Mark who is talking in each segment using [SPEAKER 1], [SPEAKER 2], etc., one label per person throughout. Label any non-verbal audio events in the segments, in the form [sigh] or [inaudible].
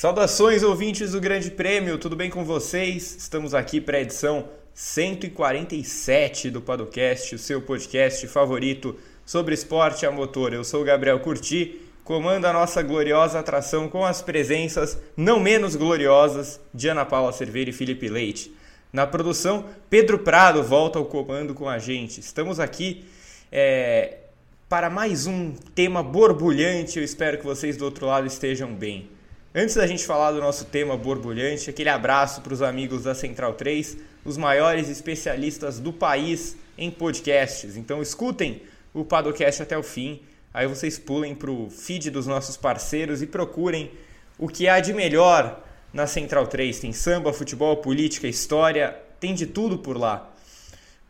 [SPEAKER 1] Saudações, ouvintes do Grande Prêmio, tudo bem com vocês? Estamos aqui para a edição 147 do Padocast, o seu podcast favorito sobre esporte a motor. Eu sou o Gabriel Curti, comando a nossa gloriosa atração com as presenças não menos gloriosas de Ana Paula Cerveira e Felipe Leite. Na produção, Pedro Prado volta ao comando com a gente. Estamos aqui é, para mais um tema borbulhante. Eu espero que vocês do outro lado estejam bem. Antes da gente falar do nosso tema borbulhante, aquele abraço para os amigos da Central 3, os maiores especialistas do país em podcasts. Então escutem o Padocast até o fim, aí vocês pulem para o feed dos nossos parceiros e procurem o que há de melhor na Central 3. Tem samba, futebol, política, história, tem de tudo por lá.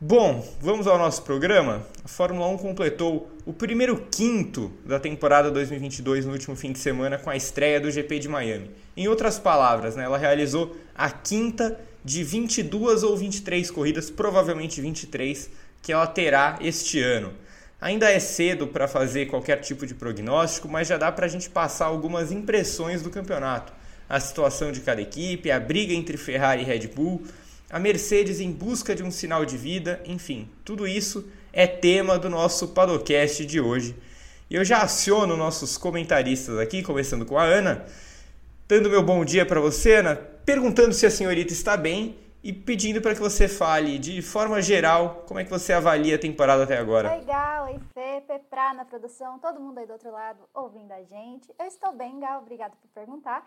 [SPEAKER 1] Bom, vamos ao nosso programa. A Fórmula 1 completou o primeiro quinto da temporada 2022 no último fim de semana com a estreia do GP de Miami. Em outras palavras, né, ela realizou a quinta de 22 ou 23 corridas, provavelmente 23, que ela terá este ano. Ainda é cedo para fazer qualquer tipo de prognóstico, mas já dá para a gente passar algumas impressões do campeonato. A situação de cada equipe, a briga entre Ferrari e Red Bull, a Mercedes em busca de um sinal de vida, enfim, tudo isso é tema do nosso Padocast de hoje. E eu já aciono nossos comentaristas aqui, começando com a Ana, dando meu bom dia para você, Ana, perguntando se a senhorita está bem e pedindo para que você fale de forma geral como é que você avalia a temporada até agora.
[SPEAKER 2] Oi, Gal, oi, Fê, Peprá na produção, todo mundo aí do outro lado ouvindo a gente. Eu estou bem, Gal, obrigado por perguntar.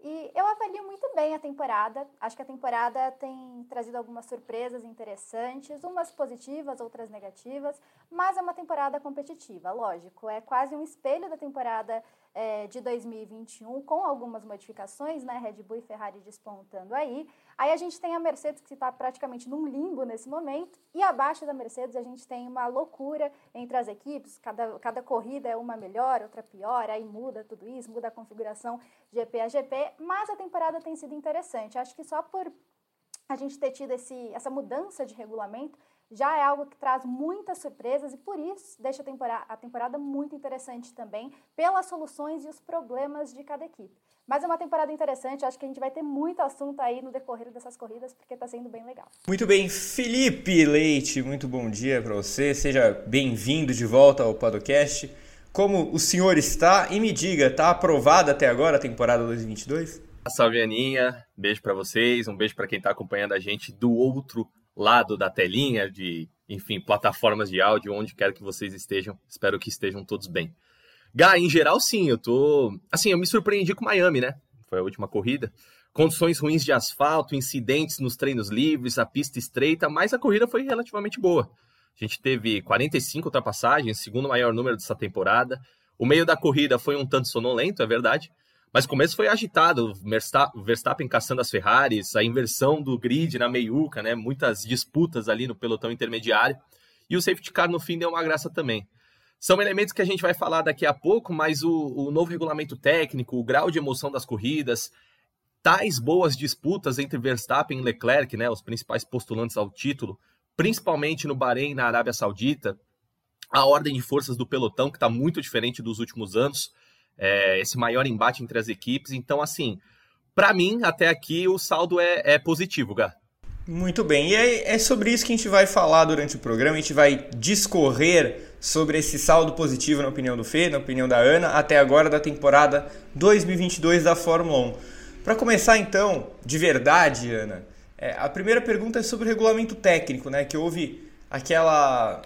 [SPEAKER 2] E eu avalio muito bem a temporada. Acho que a temporada tem trazido algumas surpresas interessantes, umas positivas, outras negativas, mas é uma temporada competitiva, lógico. É quase um espelho da temporada é, de 2021, com algumas modificações, né? Red Bull e Ferrari despontando aí. Aí a gente tem a Mercedes que está praticamente num limbo nesse momento, e abaixo da Mercedes a gente tem uma loucura entre as equipes, cada, cada corrida é uma melhor, outra pior, aí muda tudo isso, muda a configuração GP a GP, mas a temporada tem sido interessante. Acho que só por a gente ter tido esse, essa mudança de regulamento já é algo que traz muitas surpresas e por isso deixa a temporada, a temporada muito interessante também, pelas soluções e os problemas de cada equipe. Mas é uma temporada interessante, acho que a gente vai ter muito assunto aí no decorrer dessas corridas, porque está sendo bem legal.
[SPEAKER 1] Muito bem, Felipe Leite, muito bom dia para você, seja bem-vindo de volta ao Podcast. Como o senhor está? E me diga, está aprovada até agora a temporada 2022?
[SPEAKER 3] Salve, Aninha, beijo para vocês, um beijo para quem está acompanhando a gente do outro lado da telinha, de, enfim, plataformas de áudio, onde quer que vocês estejam, espero que estejam todos bem. Gá, em geral, sim, eu tô. Assim, eu me surpreendi com Miami, né? Foi a última corrida. Condições ruins de asfalto, incidentes nos treinos livres, a pista estreita, mas a corrida foi relativamente boa. A gente teve 45 ultrapassagens, segundo maior número dessa temporada. O meio da corrida foi um tanto sonolento, é verdade, mas o começo foi agitado. Verstappen caçando as Ferraris, a inversão do grid na meiuca, né? Muitas disputas ali no pelotão intermediário. E o safety car no fim deu uma graça também. São elementos que a gente vai falar daqui a pouco, mas o, o novo regulamento técnico, o grau de emoção das corridas, tais boas disputas entre Verstappen e Leclerc, né, os principais postulantes ao título, principalmente no Bahrein e na Arábia Saudita, a ordem de forças do pelotão, que está muito diferente dos últimos anos, é, esse maior embate entre as equipes. Então, assim, para mim, até aqui, o saldo é, é positivo, Gá.
[SPEAKER 1] Muito bem, e é, é sobre isso que a gente vai falar durante o programa, a gente vai discorrer sobre esse saldo positivo, na opinião do Fê, na opinião da Ana, até agora da temporada 2022 da Fórmula 1. Para começar então, de verdade, Ana, é, a primeira pergunta é sobre o regulamento técnico, né? Que houve aquela.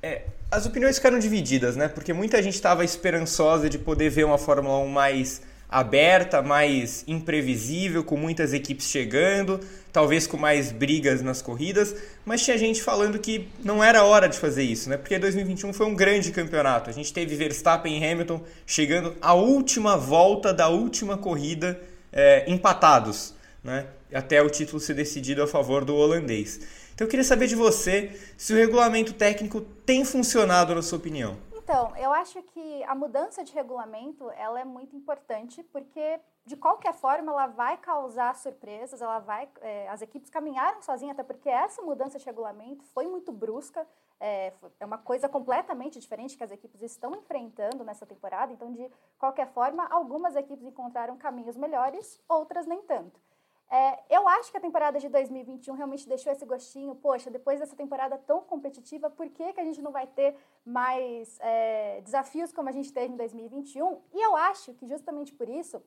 [SPEAKER 1] É, as opiniões ficaram divididas, né? Porque muita gente estava esperançosa de poder ver uma Fórmula 1 mais aberta, mais imprevisível, com muitas equipes chegando, talvez com mais brigas nas corridas, mas tinha gente falando que não era hora de fazer isso, né? Porque 2021 foi um grande campeonato. A gente teve Verstappen e Hamilton chegando à última volta da última corrida é, empatados, né? Até o título ser decidido a favor do holandês. Então eu queria saber de você se o regulamento técnico tem funcionado na sua opinião.
[SPEAKER 2] Então, eu acho que a mudança de regulamento ela é muito importante porque de qualquer forma ela vai causar surpresas, ela vai, é, as equipes caminharam sozinhas até porque essa mudança de regulamento foi muito brusca, é, é uma coisa completamente diferente que as equipes estão enfrentando nessa temporada. Então, de qualquer forma, algumas equipes encontraram caminhos melhores, outras nem tanto. É, eu acho que a temporada de 2021 realmente deixou esse gostinho. Poxa, depois dessa temporada tão competitiva, por que, que a gente não vai ter mais é, desafios como a gente teve em 2021? E eu acho que justamente por isso,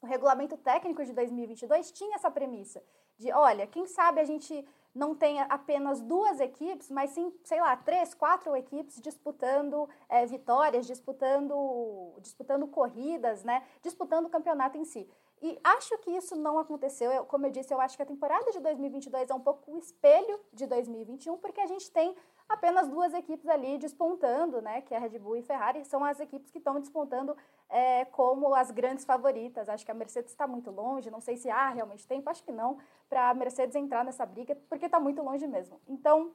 [SPEAKER 2] o regulamento técnico de 2022 tinha essa premissa de, olha, quem sabe a gente não tenha apenas duas equipes, mas sim, sei lá, três, quatro equipes disputando é, vitórias, disputando, disputando corridas, né, disputando o campeonato em si. E acho que isso não aconteceu. Eu, como eu disse, eu acho que a temporada de 2022 é um pouco o espelho de 2021, porque a gente tem apenas duas equipes ali despontando, né? Que é a Red Bull e Ferrari, são as equipes que estão despontando é, como as grandes favoritas. Acho que a Mercedes está muito longe, não sei se há realmente tempo, acho que não, para a Mercedes entrar nessa briga, porque está muito longe mesmo. Então,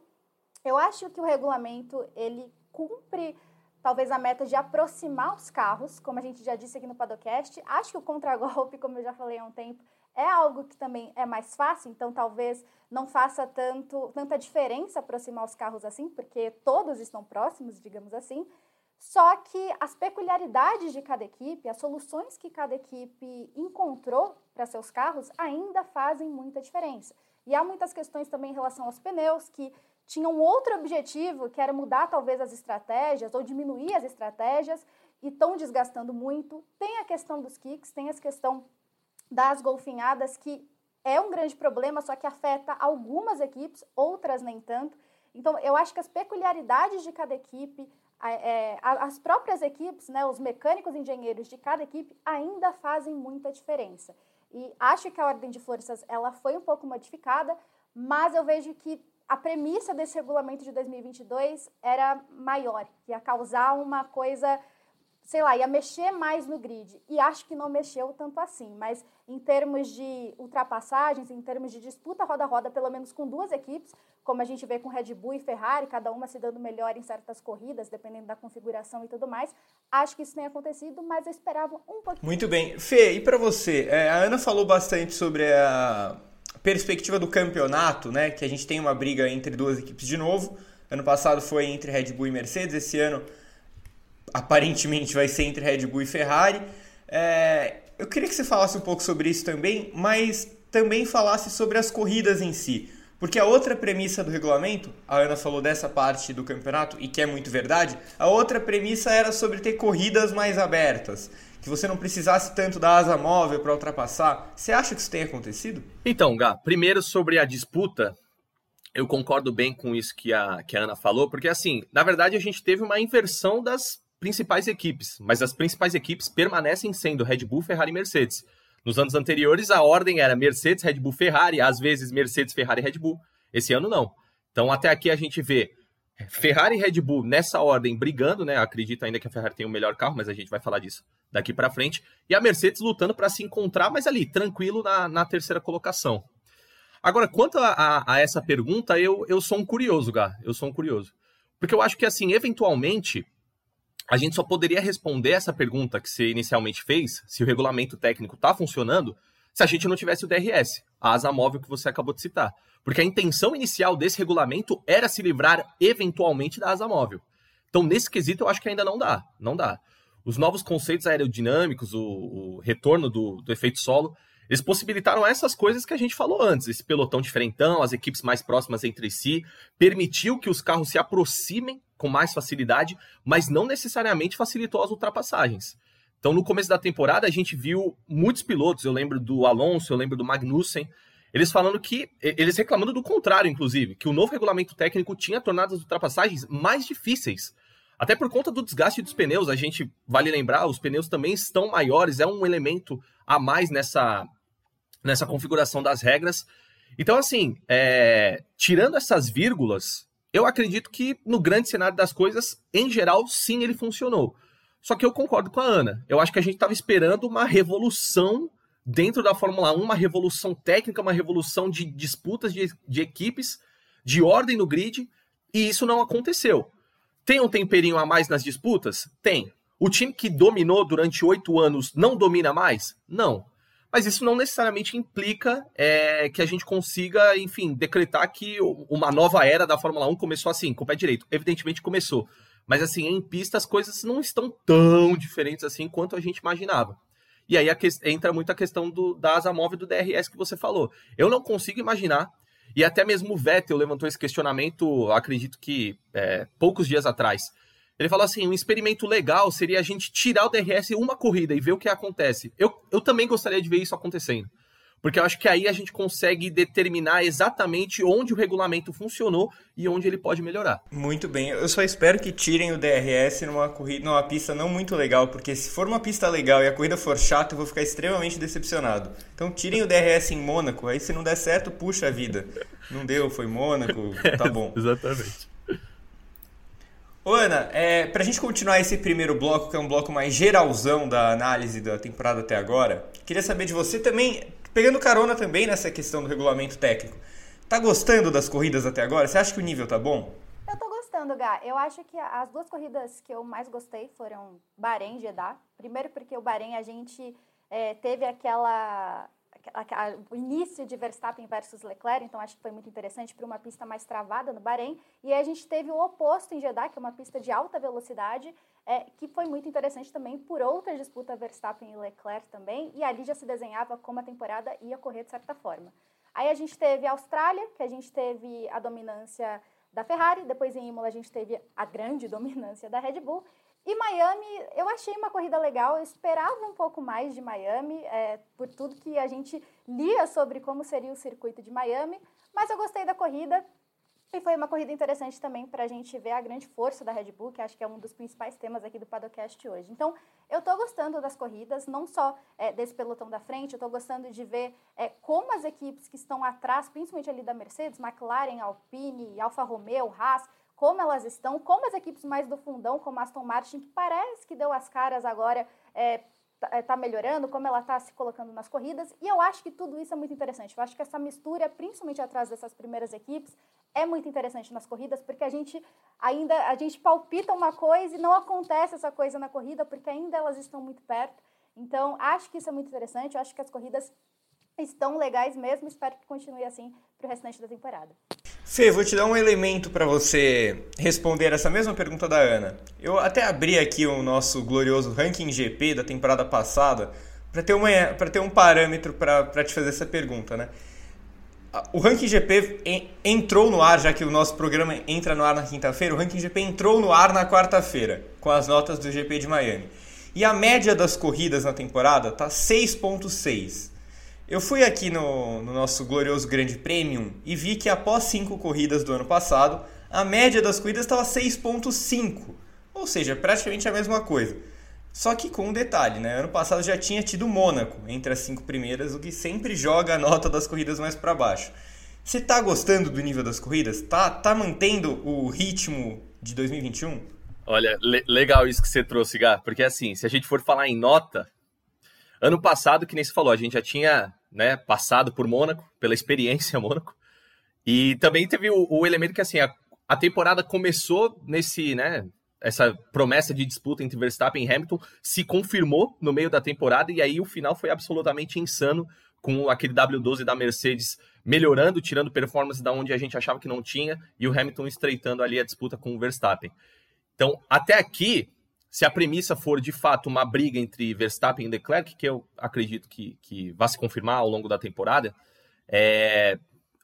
[SPEAKER 2] eu acho que o regulamento ele cumpre talvez a meta de aproximar os carros, como a gente já disse aqui no Padocast. Acho que o contragolpe, como eu já falei há um tempo, é algo que também é mais fácil, então talvez não faça tanto, tanta diferença aproximar os carros assim, porque todos estão próximos, digamos assim. Só que as peculiaridades de cada equipe, as soluções que cada equipe encontrou para seus carros ainda fazem muita diferença. E há muitas questões também em relação aos pneus que tinha um outro objetivo, que era mudar talvez as estratégias ou diminuir as estratégias e estão desgastando muito. Tem a questão dos kicks, tem a questão das golfinhadas, que é um grande problema, só que afeta algumas equipes, outras nem tanto. Então, eu acho que as peculiaridades de cada equipe, é, as próprias equipes, né, os mecânicos engenheiros de cada equipe ainda fazem muita diferença. E acho que a ordem de forças ela foi um pouco modificada, mas eu vejo que a premissa desse regulamento de 2022 era maior, ia causar uma coisa, sei lá, ia mexer mais no grid. E acho que não mexeu tanto assim, mas em termos de ultrapassagens, em termos de disputa roda a roda, pelo menos com duas equipes, como a gente vê com Red Bull e Ferrari, cada uma se dando melhor em certas corridas, dependendo da configuração e tudo mais. Acho que isso tem acontecido, mas eu esperava um pouquinho.
[SPEAKER 1] Muito bem. Fê, e para você? É, a Ana falou bastante sobre a perspectiva do campeonato, né, que a gente tem uma briga entre duas equipes de novo. Ano passado foi entre Red Bull e Mercedes, esse ano aparentemente vai ser entre Red Bull e Ferrari. É, eu queria que você falasse um pouco sobre isso também, mas também falasse sobre as corridas em si. Porque a outra premissa do regulamento, a Ana falou dessa parte do campeonato, e que é muito verdade, a outra premissa era sobre ter corridas mais abertas que você não precisasse tanto da asa móvel para ultrapassar. Você acha que isso tem acontecido?
[SPEAKER 3] Então, Gá, primeiro sobre a disputa, eu concordo bem com isso que a, que a Ana falou, porque assim, na verdade a gente teve uma inversão das principais equipes, mas as principais equipes permanecem sendo Red Bull, Ferrari e Mercedes. Nos anos anteriores, a ordem era Mercedes, Red Bull, Ferrari, às vezes Mercedes, Ferrari Red Bull. Esse ano não. Então, até aqui a gente vê Ferrari e Red Bull nessa ordem brigando, né? Acredito ainda que a Ferrari tem o melhor carro, mas a gente vai falar disso daqui para frente. E a Mercedes lutando para se encontrar, mas ali, tranquilo na, na terceira colocação. Agora, quanto a, a, a, essa pergunta, eu, eu sou um curioso, Gá. Eu sou um curioso. Porque eu acho que, assim, eventualmente, a gente só poderia responder essa pergunta que você inicialmente fez, se o regulamento técnico está funcionando, se a gente não tivesse o DRS, a asa móvel que você acabou de citar. Porque a intenção inicial desse regulamento era se livrar eventualmente da asa móvel. Então, nesse quesito, eu acho que ainda não dá. Não dá. Os novos conceitos aerodinâmicos, o, o retorno do, do efeito solo, eles possibilitaram essas coisas que a gente falou antes, esse pelotão diferentão, as equipes mais próximas entre si, permitiu que os carros se aproximem com mais facilidade, mas não necessariamente facilitou as ultrapassagens. Então, no começo da temporada, a gente viu muitos pilotos, eu lembro do Alonso, eu lembro do Magnussen, eles falando que, eles reclamando do contrário, inclusive, que o novo regulamento técnico tinha tornado as ultrapassagens mais difíceis. Até por conta do desgaste dos pneus, a gente vale lembrar, os pneus também estão maiores, é um elemento a mais nessa, nessa configuração das regras. Então, assim, é, tirando essas vírgulas, eu acredito que no grande cenário das coisas, em geral, sim, ele funcionou. Só que eu concordo com a Ana. Eu acho que a gente estava esperando uma revolução dentro da Fórmula 1, uma revolução técnica, uma revolução de disputas de, de equipes, de ordem no grid, e isso não aconteceu. Tem um temperinho a mais nas disputas? Tem. O time que dominou durante oito anos não domina mais? Não. Mas isso não necessariamente implica é, que a gente consiga, enfim, decretar que uma nova era da Fórmula 1 começou assim, com o pé direito. Evidentemente começou. Mas assim, em pista as coisas não estão tão diferentes assim quanto a gente imaginava. E aí que, entra muito a questão do, da asa móvel do DRS que você falou. Eu não consigo imaginar, e até mesmo o Vettel levantou esse questionamento, acredito que é, poucos dias atrás. Ele falou assim: um experimento legal seria a gente tirar o DRS uma corrida e ver o que acontece. Eu, eu também gostaria de ver isso acontecendo. Porque eu acho que aí a gente consegue determinar exatamente onde o regulamento funcionou e onde ele pode melhorar.
[SPEAKER 1] Muito bem. Eu só espero que tirem o DRS numa corrida, numa pista não muito legal, porque se for uma pista legal e a corrida for chata, eu vou ficar extremamente decepcionado. Então tirem o DRS em Mônaco, aí se não der certo, puxa a vida. Não deu, foi Mônaco, tá [laughs] bom.
[SPEAKER 3] exatamente.
[SPEAKER 1] Ô Ana, é, pra gente continuar esse primeiro bloco, que é um bloco mais geralzão da análise da temporada até agora, queria saber de você também, pegando carona também nessa questão do regulamento técnico. Tá gostando das corridas até agora? Você acha que o nível tá bom?
[SPEAKER 2] Eu tô gostando, Gá. Eu acho que as duas corridas que eu mais gostei foram Bahrein e Jeddah. Primeiro porque o Bahrein a gente é, teve aquela o início de Verstappen versus Leclerc, então acho que foi muito interessante para uma pista mais travada no Bahrein. E a gente teve o oposto em Jeddah, que é uma pista de alta velocidade, é, que foi muito interessante também por outra disputa Verstappen e Leclerc também. E ali já se desenhava como a temporada ia correr de certa forma. Aí a gente teve a Austrália, que a gente teve a dominância da Ferrari, depois em Imola a gente teve a grande [laughs] dominância da Red Bull, e Miami, eu achei uma corrida legal, eu esperava um pouco mais de Miami, é, por tudo que a gente lia sobre como seria o circuito de Miami, mas eu gostei da corrida e foi uma corrida interessante também para a gente ver a grande força da Red Bull, que acho que é um dos principais temas aqui do podcast hoje. Então, eu estou gostando das corridas, não só é, desse pelotão da frente, eu estou gostando de ver é, como as equipes que estão atrás, principalmente ali da Mercedes, McLaren, Alpine, Alfa Romeo, Haas, como elas estão, como as equipes mais do fundão, como a Aston Martin, que parece que deu as caras agora, é, tá, é, tá melhorando, como ela está se colocando nas corridas, e eu acho que tudo isso é muito interessante. Eu acho que essa mistura, principalmente atrás dessas primeiras equipes, é muito interessante nas corridas, porque a gente ainda a gente palpita uma coisa e não acontece essa coisa na corrida, porque ainda elas estão muito perto. Então, acho que isso é muito interessante, eu acho que as corridas estão legais mesmo, espero que continue assim para o restante da temporada.
[SPEAKER 1] Fê, vou te dar um elemento para você responder essa mesma pergunta da Ana. Eu até abri aqui o nosso glorioso ranking GP da temporada passada para ter, ter um parâmetro para te fazer essa pergunta, né? O Ranking GP entrou no ar, já que o nosso programa entra no ar na quinta-feira, o Ranking GP entrou no ar na quarta-feira, com as notas do GP de Miami. E a média das corridas na temporada tá 6.6. Eu fui aqui no, no, nosso glorioso Grande Premium e vi que após cinco corridas do ano passado, a média das corridas estava 6.5, ou seja, praticamente a mesma coisa. Só que com um detalhe, né? Ano passado já tinha tido Mônaco entre as cinco primeiras, o que sempre joga a nota das corridas mais para baixo. Você tá gostando do nível das corridas? Tá, tá mantendo o ritmo de 2021?
[SPEAKER 3] Olha, le legal isso que você trouxe, Gá, porque assim, se a gente for falar em nota, ano passado, que nem você falou, a gente já tinha né, passado por Mônaco, pela experiência [laughs] Mônaco. E também teve o, o elemento que assim, a, a, temporada começou nesse, né, essa promessa de disputa entre Verstappen e Hamilton se confirmou no meio da temporada e aí o final foi absolutamente insano com aquele W12 da Mercedes melhorando, tirando performance da onde a gente achava que não tinha e o Hamilton estreitando ali a disputa com o Verstappen. Então, até aqui, se a premissa for de fato uma briga entre Verstappen e Leclerc, que eu acredito que, que vai se confirmar ao longo da temporada, é...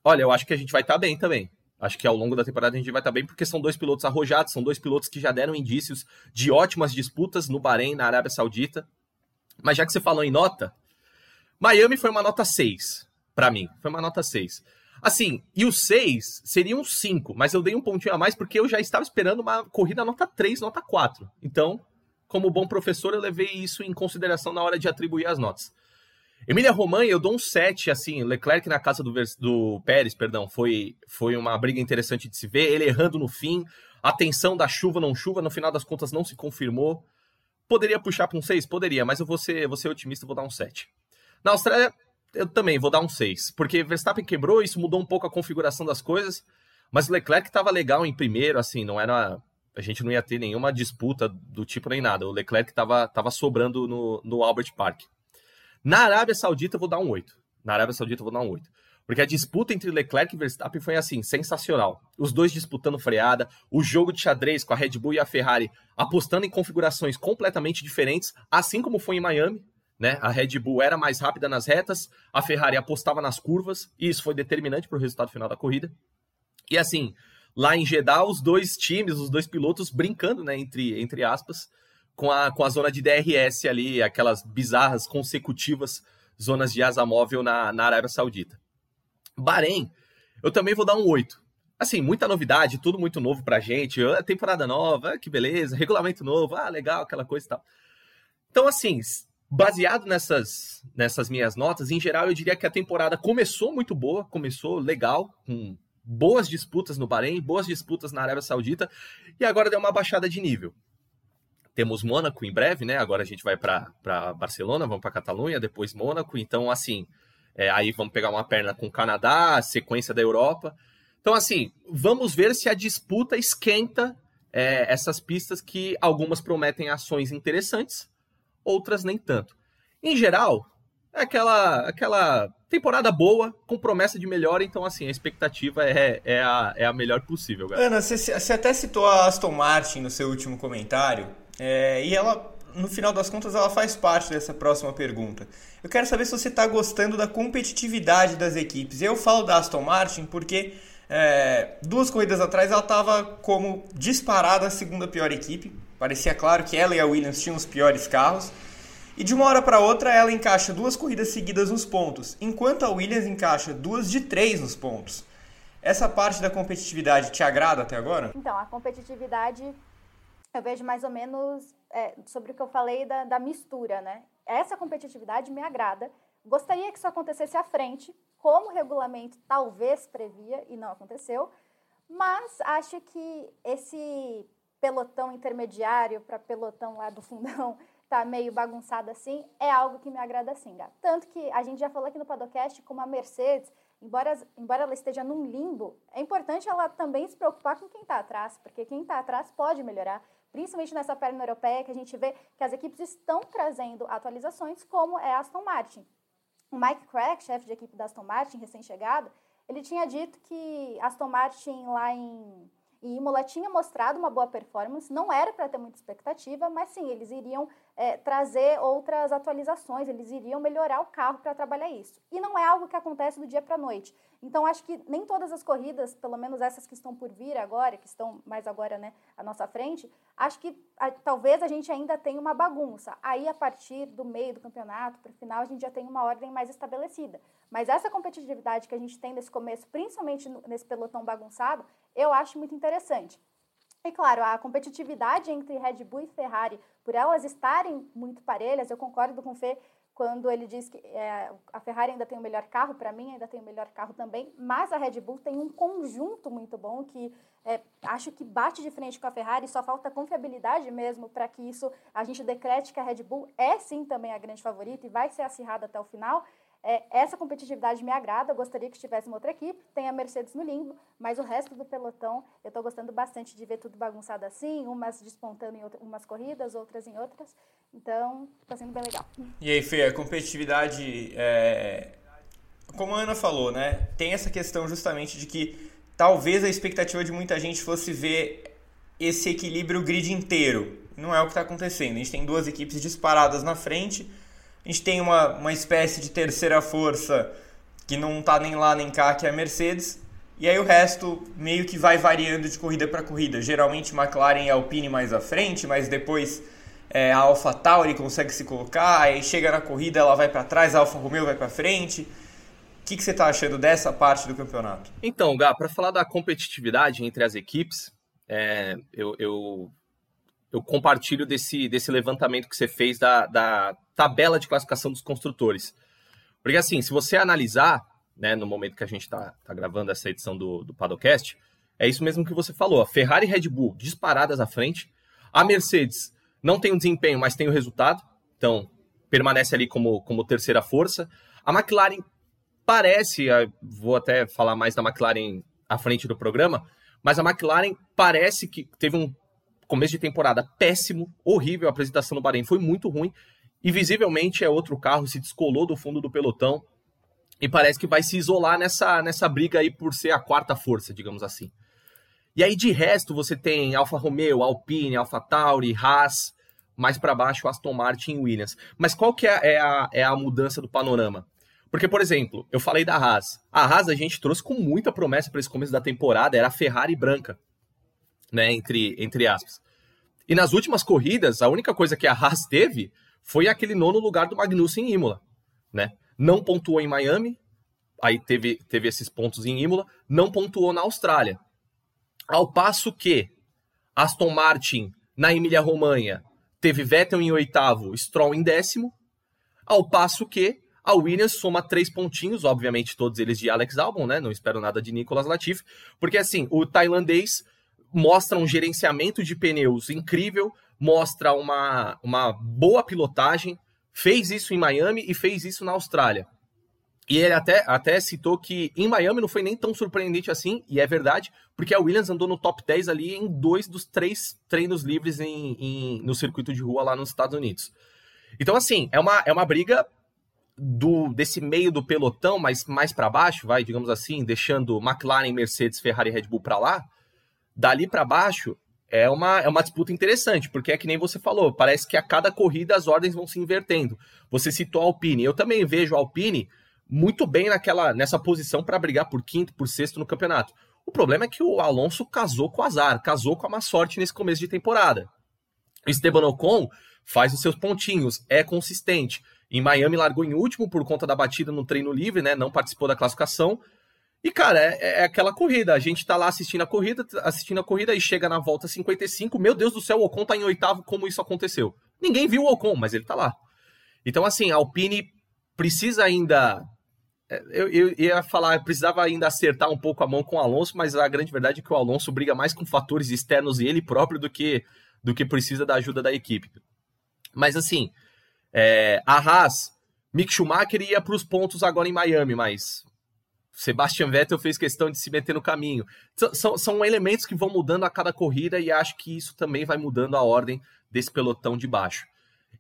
[SPEAKER 3] olha, eu acho que a gente vai estar tá bem também. Acho que ao longo da temporada a gente vai estar tá bem, porque são dois pilotos arrojados, são dois pilotos que já deram indícios de ótimas disputas no Bahrein, na Arábia Saudita. Mas já que você falou em nota, Miami foi uma nota 6 para mim. Foi uma nota 6. Assim, e o 6 seria um 5, mas eu dei um pontinho a mais porque eu já estava esperando uma corrida nota 3, nota 4. Então, como bom professor, eu levei isso em consideração na hora de atribuir as notas. Emília Romanha, eu dou um 7, assim, Leclerc na casa do, do Pérez, perdão, foi, foi uma briga interessante de se ver, ele errando no fim, a tensão da chuva não chuva, no final das contas não se confirmou. Poderia puxar para um 6? Poderia, mas eu vou ser, vou ser otimista, vou dar um 7. Na Austrália, eu também vou dar um 6, porque Verstappen quebrou, isso mudou um pouco a configuração das coisas, mas o Leclerc estava legal em primeiro, assim, não era a gente não ia ter nenhuma disputa do tipo nem nada. O Leclerc estava tava sobrando no, no Albert Park. Na Arábia Saudita, eu vou dar um 8. Na Arábia Saudita, eu vou dar um 8. Porque a disputa entre Leclerc e Verstappen foi assim, sensacional. Os dois disputando freada, o jogo de xadrez com a Red Bull e a Ferrari apostando em configurações completamente diferentes, assim como foi em Miami. Né? A Red Bull era mais rápida nas retas, a Ferrari apostava nas curvas, e isso foi determinante para o resultado final da corrida. E assim, lá em Jeddah, os dois times, os dois pilotos brincando, né, entre, entre aspas, com a, com a zona de DRS ali, aquelas bizarras consecutivas zonas de asa móvel na, na Arábia Saudita. Bahrein, eu também vou dar um 8. Assim, muita novidade, tudo muito novo pra gente, ah, temporada nova, ah, que beleza, regulamento novo, ah, legal, aquela coisa e tal. Então, assim, baseado nessas, nessas minhas notas, em geral, eu diria que a temporada começou muito boa, começou legal, com boas disputas no Bahrein, boas disputas na Arábia Saudita, e agora deu uma baixada de nível. Temos Mônaco em breve, né? Agora a gente vai para Barcelona, vamos para Catalunha, depois Mônaco. Então, assim, é, aí vamos pegar uma perna com o Canadá, sequência da Europa. Então, assim, vamos ver se a disputa esquenta é, essas pistas que algumas prometem ações interessantes, outras nem tanto. Em geral, é aquela, aquela temporada boa, com promessa de melhor, então assim, a expectativa é, é, a, é a melhor possível, galera.
[SPEAKER 1] Ana, você, você até citou a Aston Martin no seu último comentário, é, e ela, no final das contas, ela faz parte dessa próxima pergunta. Eu quero saber se você está gostando da competitividade das equipes. Eu falo da Aston Martin porque é, duas corridas atrás ela estava como disparada a segunda pior equipe. Parecia claro que ela e a Williams tinham os piores carros. E de uma hora para outra ela encaixa duas corridas seguidas nos pontos, enquanto a Williams encaixa duas de três nos pontos. Essa parte da competitividade te agrada até agora?
[SPEAKER 2] Então, a competitividade eu vejo mais ou menos é, sobre o que eu falei da, da mistura, né? Essa competitividade me agrada. Gostaria que isso acontecesse à frente, como o regulamento talvez previa e não aconteceu, mas acho que esse pelotão intermediário para pelotão lá do fundão [laughs] tá meio bagunçado assim, é algo que me agrada sim, gato. Tanto que a gente já falou aqui no podcast como a Mercedes, embora, embora ela esteja num limbo, é importante ela também se preocupar com quem está atrás, porque quem está atrás pode melhorar, principalmente nessa perna europeia que a gente vê que as equipes estão trazendo atualizações, como é a Aston Martin. O Mike Crack, chefe de equipe da Aston Martin, recém-chegado, ele tinha dito que Aston Martin lá em e Imola tinha mostrado uma boa performance, não era para ter muita expectativa, mas sim, eles iriam é, trazer outras atualizações, eles iriam melhorar o carro para trabalhar isso. E não é algo que acontece do dia para a noite. Então, acho que nem todas as corridas, pelo menos essas que estão por vir agora, que estão mais agora né, à nossa frente, acho que a, talvez a gente ainda tenha uma bagunça. Aí, a partir do meio do campeonato, para o final, a gente já tem uma ordem mais estabelecida. Mas essa competitividade que a gente tem nesse começo, principalmente nesse pelotão bagunçado, eu acho muito interessante. E claro, a competitividade entre Red Bull e Ferrari, por elas estarem muito parelhas, eu concordo com o Fê quando ele diz que é, a Ferrari ainda tem o melhor carro, para mim ainda tem o melhor carro também, mas a Red Bull tem um conjunto muito bom que é, acho que bate de frente com a Ferrari, só falta confiabilidade mesmo para que isso a gente decrete que a Red Bull é sim também a grande favorita e vai ser acirrada até o final. É, essa competitividade me agrada, eu gostaria que tivesse uma outra equipe, tem a Mercedes no limbo, mas o resto do pelotão eu estou gostando bastante de ver tudo bagunçado assim, umas despontando em outra, umas corridas, outras em outras, então está sendo bem legal.
[SPEAKER 1] E aí, Fê, a competitividade, é... como a Ana falou, né, tem essa questão justamente de que talvez a expectativa de muita gente fosse ver esse equilíbrio grid inteiro, não é o que está acontecendo, a gente tem duas equipes disparadas na frente, a gente tem uma, uma espécie de terceira força que não está nem lá nem cá, que é a Mercedes. E aí o resto meio que vai variando de corrida para corrida. Geralmente McLaren e Alpine mais à frente, mas depois é, a Alpha Tauri consegue se colocar, aí chega na corrida ela vai para trás, a Alfa Romeo vai para frente. O que, que você está achando dessa parte do campeonato?
[SPEAKER 3] Então, Gá, para falar da competitividade entre as equipes, é, eu, eu, eu, compartilho desse, desse levantamento que você fez da, da tabela de classificação dos construtores. Porque assim, se você analisar, né, no momento que a gente está tá gravando essa edição do, do Padocast, é isso mesmo que você falou. A Ferrari e Red Bull disparadas à frente. A Mercedes não tem o desempenho, mas tem o resultado. Então, permanece ali como, como terceira força. A McLaren parece, vou até falar mais da McLaren à frente do programa, mas a McLaren parece que teve um começo de temporada péssimo, horrível, a apresentação no Bahrein foi muito ruim, e visivelmente é outro carro, se descolou do fundo do pelotão, e parece que vai se isolar nessa, nessa briga aí por ser a quarta força, digamos assim. E aí, de resto, você tem Alfa Romeo, Alpine, Alfa Tauri, Haas, mais para baixo Aston Martin e Williams. Mas qual que é, é a, é a mudança do panorama? Porque, por exemplo, eu falei da Haas. A Haas a gente trouxe com muita promessa para esse começo da temporada, era a Ferrari branca, né, entre, entre aspas. E nas últimas corridas, a única coisa que a Haas teve foi aquele nono lugar do Magnussen em Imola, né? Não pontuou em Miami, aí teve, teve esses pontos em Imola, não pontuou na Austrália. Ao passo que Aston Martin na Emília-Romanha teve Vettel em oitavo, Stroll em décimo, ao passo que a Williams soma três pontinhos, obviamente todos eles de Alex Albon, né? Não espero nada de Nicolas Latifi, porque assim, o tailandês mostra um gerenciamento de pneus incrível, mostra uma, uma boa pilotagem, fez isso em Miami e fez isso na Austrália. E ele até, até citou que em Miami não foi nem tão surpreendente assim, e é verdade, porque a Williams andou no top 10 ali em dois dos três treinos livres em, em no circuito de rua lá nos Estados Unidos. Então, assim, é uma, é uma briga do desse meio do pelotão, mas mais para baixo, vai, digamos assim, deixando McLaren, Mercedes, Ferrari e Red Bull para lá. Dali para baixo é uma, é uma disputa interessante, porque é que nem você falou, parece que a cada corrida as ordens vão se invertendo. Você citou a Alpine, eu também vejo a Alpine muito bem naquela nessa posição para brigar por quinto, por sexto no campeonato. O problema é que o Alonso casou com o azar, casou com a má sorte nesse começo de temporada. Esteban Ocon faz os seus pontinhos, é consistente. Em Miami largou em último por conta da batida no treino livre, né? Não participou da classificação. E, cara, é, é, aquela corrida. A gente tá lá assistindo a corrida, assistindo a corrida e chega na volta 55. Meu Deus do céu, o Ocon tá em oitavo, como isso aconteceu? Ninguém viu o Ocon, mas ele tá lá. Então, assim, a Alpine precisa ainda é, eu, eu, ia falar, precisava ainda acertar um pouco a mão com o Alonso, mas a grande verdade é que o Alonso briga mais com fatores externos e ele próprio do que, do que precisa da ajuda da equipe. Mas assim, é, a Haas, Mick Schumacher ia para os pontos agora em Miami, mas Sebastian Vettel fez questão de se meter no caminho. São, são elementos que vão mudando a cada corrida e acho que isso também vai mudando a ordem desse pelotão de baixo.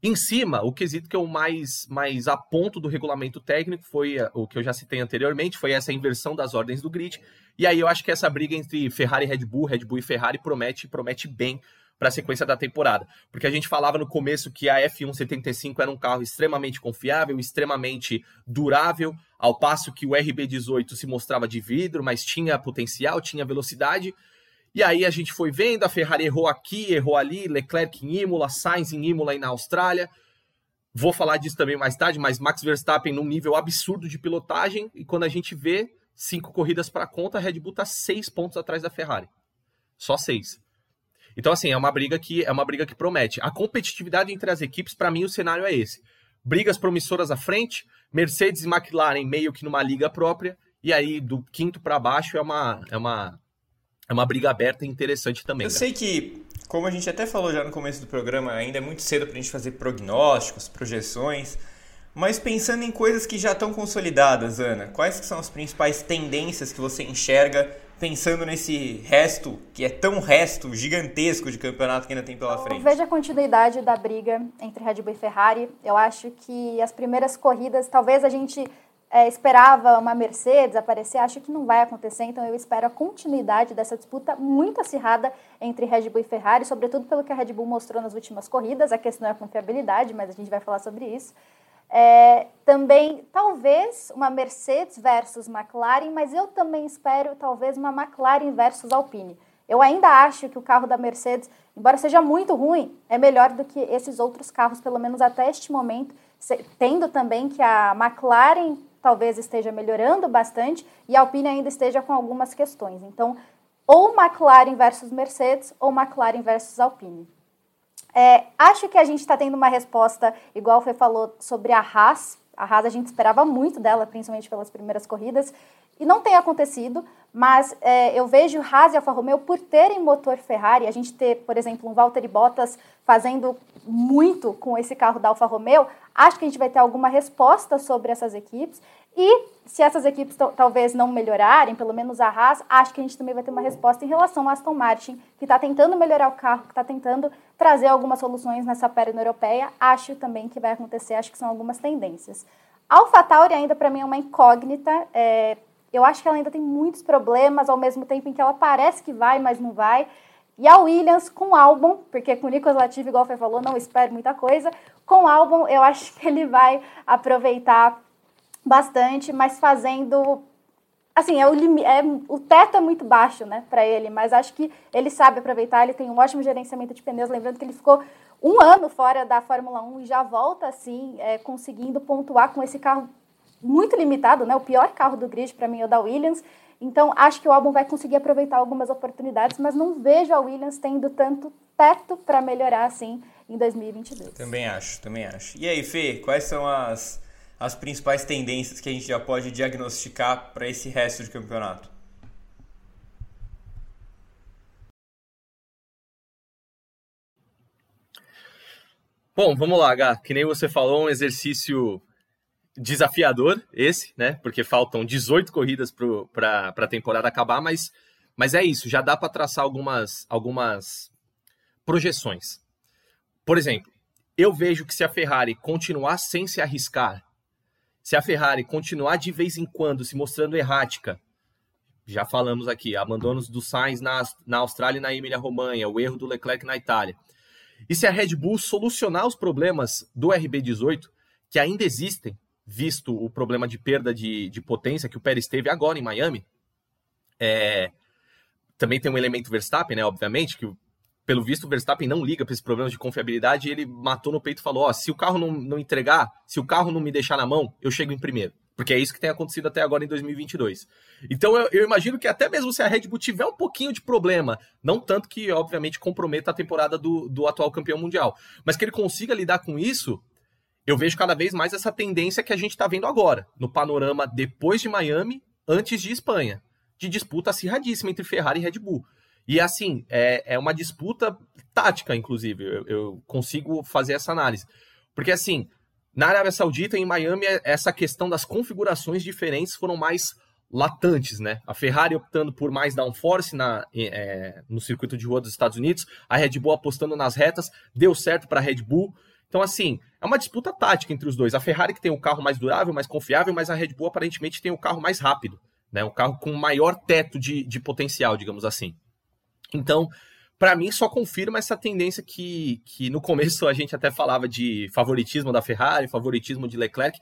[SPEAKER 3] Em cima, o quesito que eu mais, mais aponto do regulamento técnico foi eh, o que eu já citei anteriormente, foi essa inversão das ordens do grid. E aí eu acho que essa briga entre Ferrari e Red Bull, Red Bull e Ferrari promete, promete bem para a sequência da temporada. Porque a gente falava no começo que a F175 era um carro extremamente confiável, extremamente durável, ao passo que o RB18 se mostrava de vidro, mas tinha potencial, tinha velocidade. E aí a gente foi vendo, a Ferrari errou aqui, errou ali, Leclerc em Imola, Sainz em Imola e na Austrália. Vou falar disso também mais tarde, mas Max Verstappen num nível absurdo de pilotagem. E quando a gente vê cinco corridas para conta, a Red Bull está seis pontos atrás da Ferrari. Só seis. Então, assim, é uma briga que é uma briga que promete. A competitividade entre as equipes, para mim, o cenário é esse. Brigas promissoras à frente, Mercedes e McLaren meio que numa liga própria, e aí do quinto para baixo é uma, é uma é uma briga aberta e interessante também.
[SPEAKER 1] Eu né? sei que, como a gente até falou já no começo do programa, ainda é muito cedo para a gente fazer prognósticos, projeções, mas pensando em coisas que já estão consolidadas, Ana, quais são as principais tendências que você enxerga pensando nesse resto, que é tão resto gigantesco de campeonato que ainda tem pela frente?
[SPEAKER 2] Veja a continuidade da briga entre Red Bull e Ferrari. Eu acho que as primeiras corridas, talvez a gente é, esperava uma Mercedes aparecer, acho que não vai acontecer, então eu espero a continuidade dessa disputa muito acirrada entre Red Bull e Ferrari, sobretudo pelo que a Red Bull mostrou nas últimas corridas. A questão é a confiabilidade, mas a gente vai falar sobre isso. É, também, talvez, uma Mercedes versus McLaren, mas eu também espero, talvez, uma McLaren versus Alpine. Eu ainda acho que o carro da Mercedes, embora seja muito ruim, é melhor do que esses outros carros, pelo menos até este momento, tendo também que a McLaren talvez esteja melhorando bastante e a Alpine ainda esteja com algumas questões. Então, ou McLaren versus Mercedes ou McLaren versus Alpine. É, acho que a gente está tendo uma resposta, igual o Fê falou, sobre a Haas. A Haas a gente esperava muito dela, principalmente pelas primeiras corridas. E não tem acontecido, mas é, eu vejo Haas e Alfa Romeo por terem motor Ferrari, a gente ter, por exemplo, um Valtteri Bottas fazendo muito com esse carro da Alfa Romeo, acho que a gente vai ter alguma resposta sobre essas equipes. E se essas equipes talvez não melhorarem, pelo menos a Haas, acho que a gente também vai ter uma resposta em relação à Aston Martin, que está tentando melhorar o carro, que está tentando trazer algumas soluções nessa perna europeia. Acho também que vai acontecer, acho que são algumas tendências. A AlphaTauri ainda para mim é uma incógnita. É, eu acho que ela ainda tem muitos problemas, ao mesmo tempo em que ela parece que vai, mas não vai. E a Williams com o álbum, porque com o Nicolas Latifi, igual você falou, não espero muita coisa. Com o álbum, eu acho que ele vai aproveitar bastante, mas fazendo. Assim, é o, é, o teto é muito baixo, né, para ele, mas acho que ele sabe aproveitar, ele tem um ótimo gerenciamento de pneus. Lembrando que ele ficou um ano fora da Fórmula 1 e já volta, assim, é, conseguindo pontuar com esse carro muito limitado, né? O pior carro do grid para mim é o da Williams. Então, acho que o álbum vai conseguir aproveitar algumas oportunidades, mas não vejo a Williams tendo tanto teto para melhorar assim em 2022.
[SPEAKER 1] Também acho, também acho. E aí, Fê, quais são as, as principais tendências que a gente já pode diagnosticar para esse resto de campeonato?
[SPEAKER 3] Bom, vamos lá, Gá. Que nem você falou, um exercício desafiador esse, né? Porque faltam 18 corridas para a temporada acabar, mas, mas é isso, já dá para traçar algumas, algumas projeções. Por exemplo, eu vejo que se a Ferrari continuar sem se arriscar, se a Ferrari continuar de vez em quando se mostrando errática, já falamos aqui, abandonos do Sainz na, na Austrália e na Emília-Romanha, o erro do Leclerc na Itália. E se a Red Bull solucionar os problemas do RB18, que ainda existem, visto o problema de perda de, de potência que o Pérez teve agora em Miami. É, também tem um elemento Verstappen, né? Obviamente, que pelo visto o Verstappen não liga para esses problemas de confiabilidade ele matou no peito e falou: Ó, se o carro não, não entregar, se o carro não me deixar na mão, eu chego em primeiro. Porque é isso que tem acontecido até agora em 2022. Então eu, eu, imagino que até mesmo se a Red Bull tiver um pouquinho de problema, não tanto que, obviamente, comprometa a temporada do, do atual campeão mundial, mas que ele consiga lidar com isso, eu vejo cada vez mais essa tendência que a gente está vendo agora, no panorama depois de Miami, antes de Espanha, de disputa acirradíssima entre Ferrari e Red Bull. E assim, é, é uma disputa tática, inclusive, eu, eu consigo fazer essa análise. Porque assim, na Arábia Saudita e em Miami, essa questão das configurações diferentes foram mais latantes, né? A Ferrari optando por mais downforce na, é, no circuito de rua dos Estados Unidos, a Red Bull apostando nas retas, deu certo para a Red Bull. Então, assim, é uma disputa tática entre os dois. A Ferrari que tem o carro mais durável, mais confiável, mas a Red Bull aparentemente tem o carro mais rápido, né? Um carro com maior teto de, de potencial, digamos assim. Então, para mim, só confirma essa tendência que, que no começo [laughs] a gente até falava de favoritismo da Ferrari, favoritismo de Leclerc,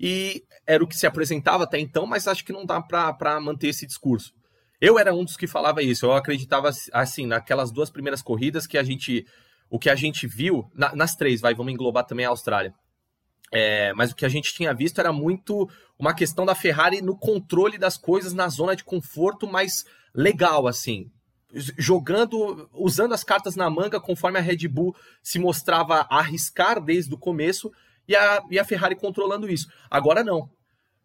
[SPEAKER 3] e era o que se apresentava até então, mas acho que não dá para manter esse discurso. Eu era um dos que falava isso, eu acreditava, assim, naquelas duas primeiras corridas que a gente o que a gente viu, na, nas três, vai, vamos englobar também a Austrália. É, mas o que a gente tinha visto era muito uma questão da Ferrari no controle das coisas na zona de conforto mais legal, assim. Jogando, usando as cartas na manga conforme a Red Bull se mostrava arriscar desde o começo e a, e a Ferrari controlando isso. Agora não.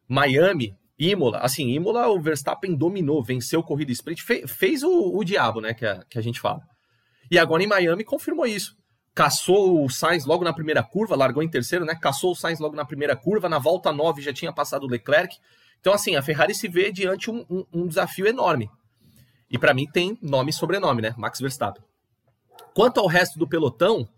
[SPEAKER 3] Miami, Imola, assim, Imola o Verstappen dominou, venceu corrida sprint, fez, fez o, o diabo, né, que a, que a gente fala. E agora em Miami confirmou isso. Caçou o Sainz logo na primeira curva, largou em terceiro, né? Caçou o Sainz logo na primeira curva, na volta 9 já tinha passado o Leclerc. Então, assim, a Ferrari se vê diante um, um, um desafio enorme. E para mim tem nome e sobrenome, né? Max Verstappen. Quanto ao resto do pelotão,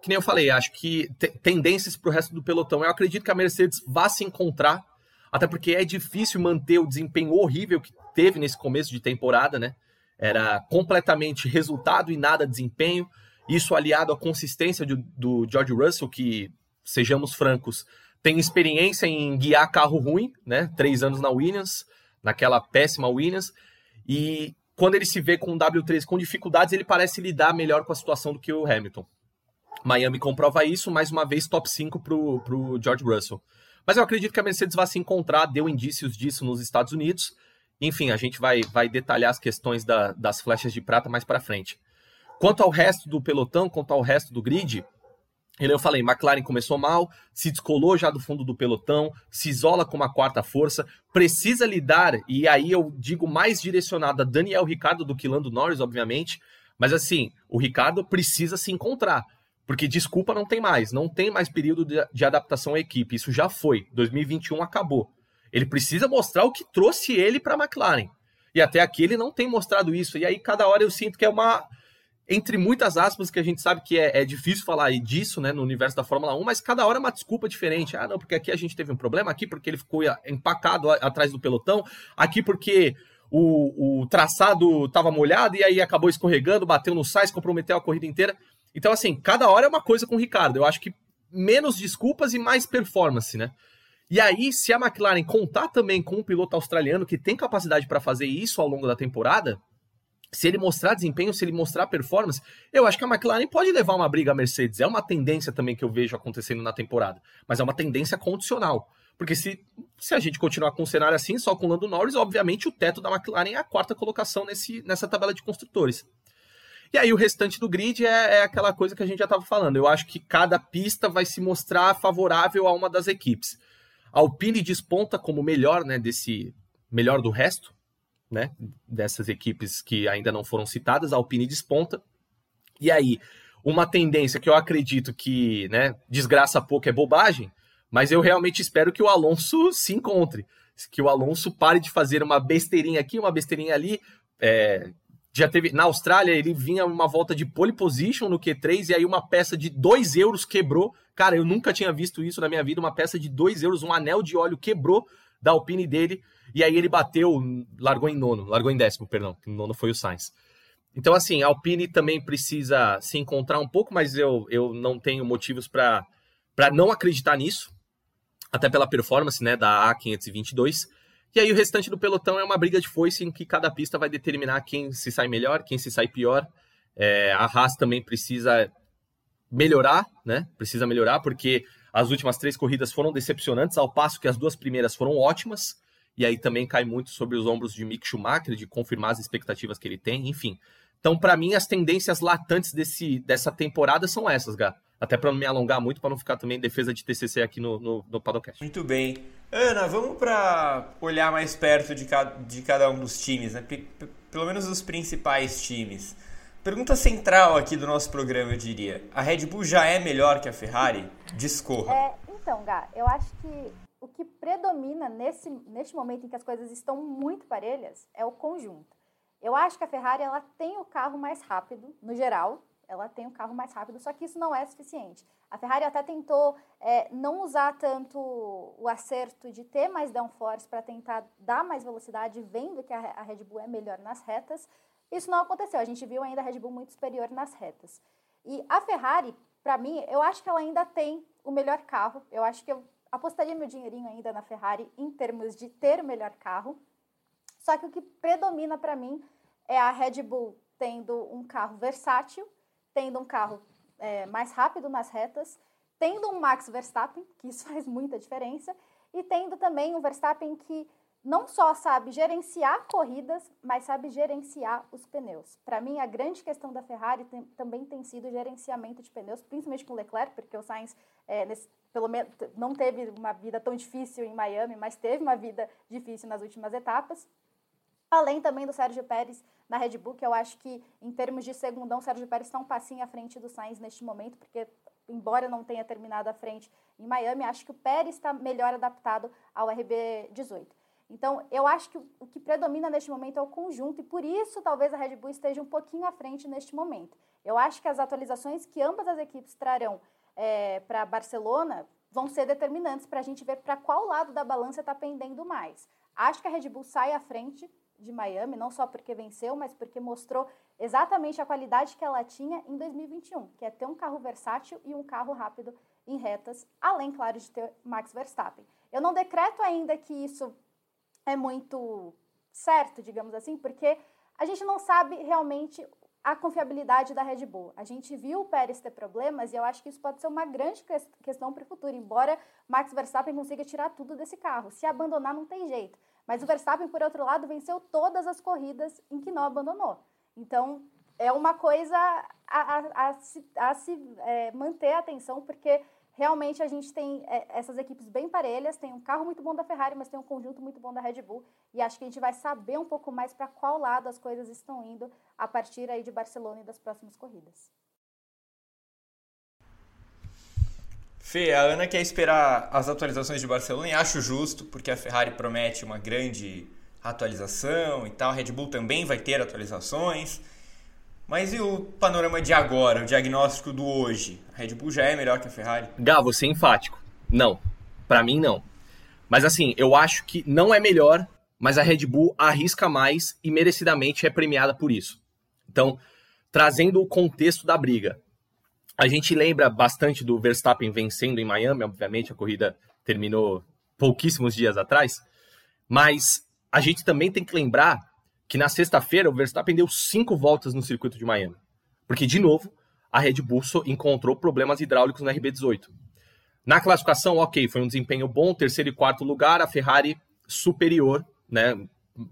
[SPEAKER 3] que nem eu falei, acho que tendências para o resto do pelotão. Eu acredito que a Mercedes vá se encontrar, até porque é difícil manter o desempenho horrível que teve nesse começo de temporada, né? Era completamente resultado e nada desempenho. Isso aliado à consistência do, do George Russell, que, sejamos francos, tem experiência em guiar carro ruim, né? Três anos na Williams, naquela péssima Williams. E quando ele se vê com o W3 com dificuldades, ele parece lidar melhor com a situação do que o Hamilton. Miami comprova isso, mais uma vez top 5 para o George Russell. Mas eu acredito que a Mercedes vai se encontrar, deu indícios disso nos Estados Unidos. Enfim, a gente vai, vai detalhar as questões da, das flechas de prata mais para frente. Quanto ao resto do pelotão, quanto ao resto do grid, Ele, eu falei, McLaren começou mal, se descolou já do fundo do pelotão, se isola com uma quarta força, precisa lidar, e aí eu digo mais direcionado a Daniel Ricardo do que Lando Norris, obviamente, mas assim, o Ricardo precisa se encontrar, porque desculpa não tem mais, não tem mais período de, de adaptação à equipe, isso já foi, 2021 acabou. Ele precisa mostrar o que trouxe ele para a McLaren. E até aqui ele não tem mostrado isso, e aí cada hora eu sinto que é uma entre muitas aspas, que a gente sabe que é, é, difícil falar disso, né, no universo da Fórmula 1, mas cada hora é uma desculpa diferente. Ah, não, porque aqui a gente teve um problema, aqui porque ele ficou empacado atrás do pelotão, aqui porque o, o traçado estava molhado e aí acabou escorregando, bateu no sais, comprometeu a corrida inteira. Então, assim, cada hora é uma coisa com o Ricardo. Eu acho que menos desculpas e mais performance, né? E aí, se a McLaren contar também com um piloto australiano que tem capacidade para fazer isso ao longo da temporada, se ele mostrar desempenho, se ele mostrar performance, eu acho que a McLaren pode levar uma briga à Mercedes. É uma tendência também que eu vejo acontecendo na temporada, mas é uma tendência condicional. Porque se, se a gente continuar com um cenário assim, só com o Lando Norris, obviamente o teto da McLaren é a quarta colocação nesse, nessa tabela de construtores. E aí o restante do grid é, é aquela coisa que a gente já estava falando. Eu acho que cada pista vai se mostrar favorável a uma das equipes. A Alpine desponta como melhor, né, desse melhor do resto, né, dessas equipes que ainda não foram citadas, a Alpine desponta. E aí, uma tendência que eu acredito que, né, desgraça pouco é bobagem, mas eu realmente espero que o Alonso se encontre, que o Alonso pare de fazer uma besteirinha aqui, uma besteirinha ali. É, já teve na Austrália, ele vinha uma volta de pole position no Q3 e aí uma peça de 2 euros quebrou. Cara, eu nunca tinha visto isso na minha vida, uma peça de 2 euros, um anel de óleo quebrou da Alpine dele e aí ele bateu, largou em nono, largou em décimo, perdão, que nono foi o Sainz. Então, assim, a Alpine também precisa se encontrar um pouco, mas eu, eu não tenho motivos para não acreditar nisso, até pela performance né, da A522. E aí o restante do pelotão é uma briga de foice em que cada pista vai determinar quem se sai melhor, quem se sai pior. É, a Haas também precisa melhorar, né? Precisa melhorar, porque as últimas três corridas foram decepcionantes, ao passo que as duas primeiras foram ótimas e aí também cai muito sobre os ombros de Mick Schumacher, de confirmar as expectativas que ele tem, enfim. Então, para mim, as tendências latantes desse, dessa temporada são essas, Gá. Até para não me alongar muito, para não ficar também em defesa de TCC aqui no, no, no.
[SPEAKER 1] Muito bem. Ana, vamos para olhar mais perto de cada, de cada um dos times, né? P pelo menos os principais times. Pergunta central aqui do nosso programa, eu diria. A Red Bull já é melhor que a Ferrari? Discorra.
[SPEAKER 2] É, então, Gá, eu acho que o que predomina nesse, neste momento em que as coisas estão muito parelhas é o conjunto. Eu acho que a Ferrari ela tem o carro mais rápido, no geral, ela tem o carro mais rápido, só que isso não é suficiente. A Ferrari até tentou é, não usar tanto o acerto de ter mais downforce para tentar dar mais velocidade, vendo que a, a Red Bull é melhor nas retas. Isso não aconteceu, a gente viu ainda a Red Bull muito superior nas retas. E a Ferrari, para mim, eu acho que ela ainda tem o melhor carro. Eu acho que eu apostaria meu dinheirinho ainda na Ferrari em termos de ter o melhor carro. Só que o que predomina para mim é a Red Bull tendo um carro versátil, tendo um carro é, mais rápido nas retas, tendo um Max Verstappen, que isso [laughs] faz muita diferença, e tendo também um Verstappen que não só sabe gerenciar corridas, mas sabe gerenciar os pneus. Para mim, a grande questão da Ferrari tem, também tem sido o gerenciamento de pneus, principalmente com o Leclerc, porque o Sainz é, nesse, pelo menos não teve uma vida tão difícil em Miami, mas teve uma vida difícil nas últimas etapas. Além também do Sérgio Pérez na Red Bull, que eu acho que em termos de segundão, o Sérgio Pérez está um passinho à frente do Sainz neste momento, porque embora não tenha terminado à frente em Miami, acho que o Pérez está melhor adaptado ao RB18. Então, eu acho que o que predomina neste momento é o conjunto e por isso talvez a Red Bull esteja um pouquinho à frente neste momento. Eu acho que as atualizações que ambas as equipes trarão é, para Barcelona vão ser determinantes para a gente ver para qual lado da balança está pendendo mais. Acho que a Red Bull sai à frente de Miami, não só porque venceu, mas porque mostrou exatamente a qualidade que ela tinha em 2021, que é ter um carro versátil e um carro rápido em retas, além, claro, de ter Max Verstappen. Eu não decreto ainda que isso é muito certo, digamos assim, porque a gente não sabe realmente a confiabilidade da Red Bull. A gente viu o Pérez ter problemas e eu acho que isso pode ser uma grande questão para o futuro, embora Max Verstappen consiga tirar tudo desse carro. Se abandonar, não tem jeito. Mas o Verstappen, por outro lado, venceu todas as corridas em que não abandonou. Então, é uma coisa a, a, a, se, a se é, manter a atenção, porque realmente a gente tem é, essas equipes bem parelhas, tem um carro muito bom da Ferrari, mas tem um conjunto muito bom da Red Bull, e acho que a gente vai saber um pouco mais para qual lado as coisas estão indo a partir aí de Barcelona e das próximas corridas.
[SPEAKER 1] Fê, a Ana quer esperar as atualizações de Barcelona e acho justo, porque a Ferrari promete uma grande atualização e tal, a Red Bull também vai ter atualizações. Mas e o panorama de agora, o diagnóstico do hoje? A Red Bull já é melhor que a Ferrari?
[SPEAKER 3] Gá, você é enfático. Não. Para mim, não. Mas assim, eu acho que não é melhor, mas a Red Bull arrisca mais e merecidamente é premiada por isso. Então, trazendo o contexto da briga. A gente lembra bastante do Verstappen vencendo em Miami, obviamente a corrida terminou pouquíssimos dias atrás, mas a gente também tem que lembrar que na sexta-feira o Verstappen deu cinco voltas no circuito de Miami. Porque, de novo, a Red Bull encontrou problemas hidráulicos no RB18. Na classificação, ok, foi um desempenho bom, terceiro e quarto lugar, a Ferrari superior, né?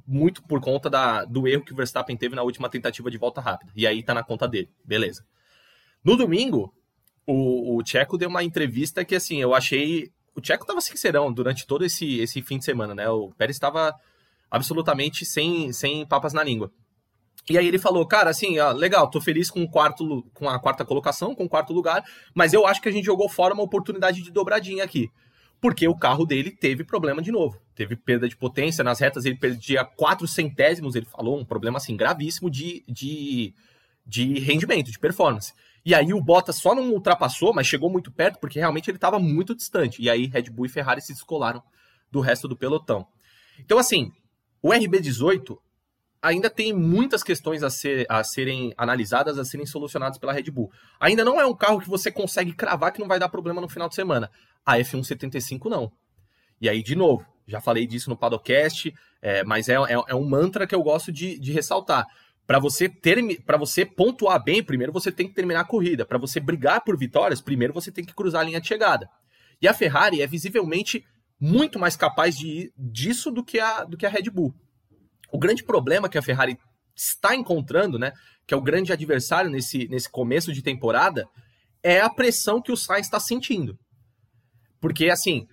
[SPEAKER 3] Muito por conta da, do erro que o Verstappen teve na última tentativa de volta rápida. E aí tá na conta dele, beleza. No domingo, o, o Tcheco deu uma entrevista que, assim, eu achei. O Tcheco tava sincerão durante todo esse, esse fim de semana, né? O Pérez estava absolutamente sem, sem papas na língua. E aí ele falou, cara, assim, ó, legal, tô feliz com o quarto, com a quarta colocação, com o quarto lugar, mas eu acho que a gente jogou fora uma oportunidade de dobradinha aqui. Porque o carro dele teve problema de novo. Teve perda de potência, nas retas ele perdia quatro centésimos, ele falou, um problema assim gravíssimo de, de, de rendimento, de performance. E aí o Bottas só não ultrapassou, mas chegou muito perto, porque realmente ele estava muito distante. E aí Red Bull e Ferrari se descolaram do resto do pelotão. Então, assim, o RB18 ainda tem muitas questões a, ser, a serem analisadas, a serem solucionadas pela Red Bull. Ainda não é um carro que você consegue cravar que não vai dar problema no final de semana. A F175 não. E aí, de novo, já falei disso no Padocast, é, mas é, é, é, um mantra que eu gosto de, de ressaltar. Para você ter, para você pontuar bem, primeiro você tem que terminar a corrida. Para você brigar por vitórias, primeiro você tem que cruzar a linha de chegada. E a Ferrari é visivelmente muito mais capaz de, disso do que, a, do que a Red Bull. O grande problema que a Ferrari está encontrando, né, que é o grande adversário nesse, nesse começo de temporada, é a pressão que o Sainz está sentindo. Porque, assim,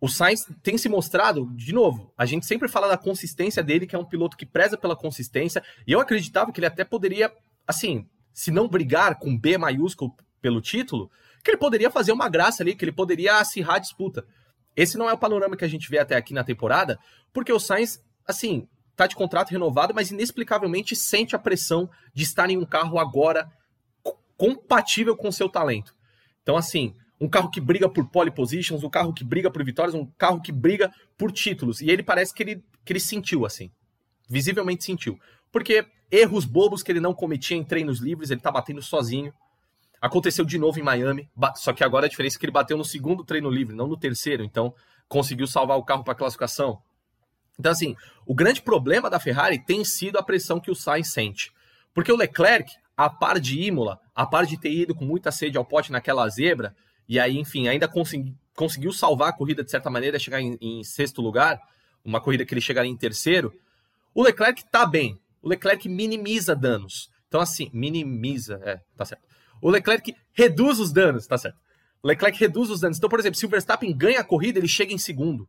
[SPEAKER 3] o Sainz tem se mostrado, de novo, a gente sempre fala da consistência dele, que é um piloto que preza pela consistência, e eu acreditava que ele até poderia, assim, se não brigar com B maiúsculo pelo título, que ele poderia fazer uma graça ali, que ele poderia acirrar a disputa. Esse não é o panorama que a gente vê até aqui na temporada, porque o Sainz, assim, tá de contrato renovado, mas inexplicavelmente sente a pressão de estar em um carro agora compatível com seu talento. Então, assim, um carro que briga por pole positions, um carro que briga por vitórias, um carro que briga por títulos. E ele parece que ele, que ele sentiu, assim. Visivelmente sentiu. Porque erros bobos que ele não cometia em treinos livres, ele tá batendo sozinho. Aconteceu de novo em Miami, só que agora a diferença é que ele bateu no segundo treino livre, não no terceiro, então conseguiu salvar o carro para classificação. Então, assim, o grande problema da Ferrari tem sido a pressão que o Sainz sente. Porque o Leclerc, a par de Imola, a par de ter ido com muita sede ao pote naquela zebra, e aí, enfim, ainda consegui, conseguiu salvar a corrida de certa maneira, chegar em, em, sexto lugar, uma corrida que ele chegaria em terceiro. O Leclerc tá bem. O Leclerc minimiza danos. Então, assim, minimiza, é, tá certo. O Leclerc reduz os danos, tá certo? O Leclerc reduz os danos. Então, por exemplo, se o Verstappen ganha a corrida, ele chega em segundo.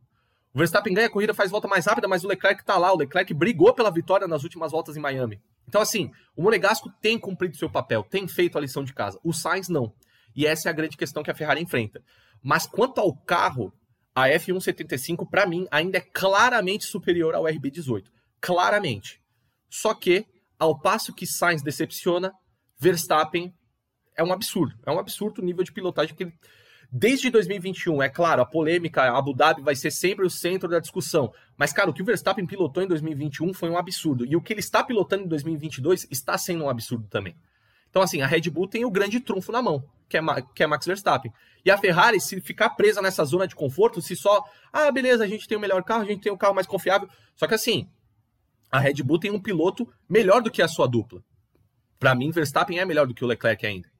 [SPEAKER 3] O Verstappen ganha a corrida, faz volta mais rápida, mas o Leclerc tá lá. O Leclerc brigou pela vitória nas últimas voltas em Miami. Então, assim, o Monegasco tem cumprido seu papel, tem feito a lição de casa. O Sainz não. E essa é a grande questão que a Ferrari enfrenta. Mas quanto ao carro, a F175, para mim, ainda é claramente superior ao RB18. Claramente. Só que, ao passo que Sainz decepciona, Verstappen é um absurdo. É um absurdo o nível de pilotagem que ele. Desde 2021, é claro, a polêmica, a Abu Dhabi vai ser sempre o centro da discussão. Mas, cara, o que o Verstappen pilotou em 2021 foi um absurdo. E o que ele está pilotando em 2022 está sendo um absurdo também. Então, assim, a Red Bull tem o grande trunfo na mão, que é, que é Max Verstappen. E a Ferrari, se ficar presa nessa zona de conforto, se só, ah, beleza, a gente tem o melhor carro, a gente tem o carro mais confiável. Só que, assim, a Red Bull tem um piloto melhor do que a sua dupla. Para mim, Verstappen é melhor do que o Leclerc ainda.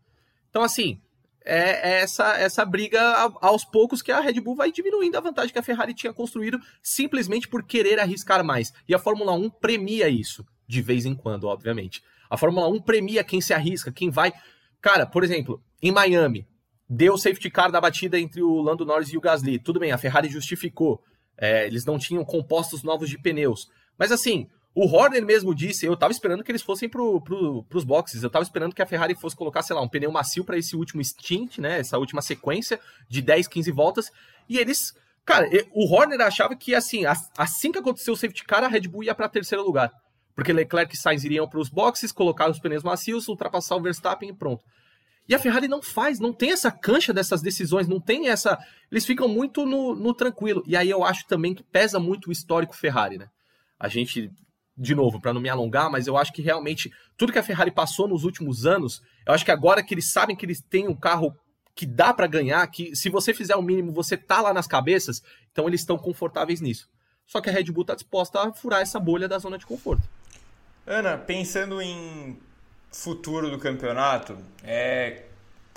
[SPEAKER 3] Então, assim, é, é essa, essa briga aos poucos que a Red Bull vai diminuindo a vantagem que a Ferrari tinha construído simplesmente por querer arriscar mais. E a Fórmula 1 premia isso, de vez em quando, obviamente. A Fórmula 1 premia quem se arrisca, quem vai. Cara, por exemplo, em Miami, deu safety car da batida entre o Lando Norris e o Gasly. Tudo bem, a Ferrari justificou. É, eles não tinham compostos novos de pneus. Mas assim, o Horner mesmo disse, eu tava esperando que eles fossem pro, pro, pros boxes, eu tava esperando que a Ferrari fosse colocar, sei lá, um pneu macio para esse último stint, né, essa última sequência de 10, 15 voltas, e eles, cara, o Horner achava que, assim, assim que aconteceu o safety car, a Red Bull ia para terceiro lugar, porque Leclerc e Sainz iriam para os boxes, colocar os pneus macios, ultrapassar o Verstappen e pronto. E a Ferrari não faz, não tem essa cancha dessas decisões, não tem essa. Eles ficam muito no, no tranquilo. E aí eu acho também que pesa muito o histórico Ferrari, né? A gente de novo, para não me alongar, mas eu acho que realmente tudo que a Ferrari passou nos últimos anos, eu acho que agora que eles sabem que eles têm um carro que dá para ganhar, que se você fizer o mínimo, você tá lá nas cabeças, então eles estão confortáveis nisso. Só que a Red Bull tá disposta a furar essa bolha da zona de conforto.
[SPEAKER 1] Ana, pensando em futuro do campeonato, é...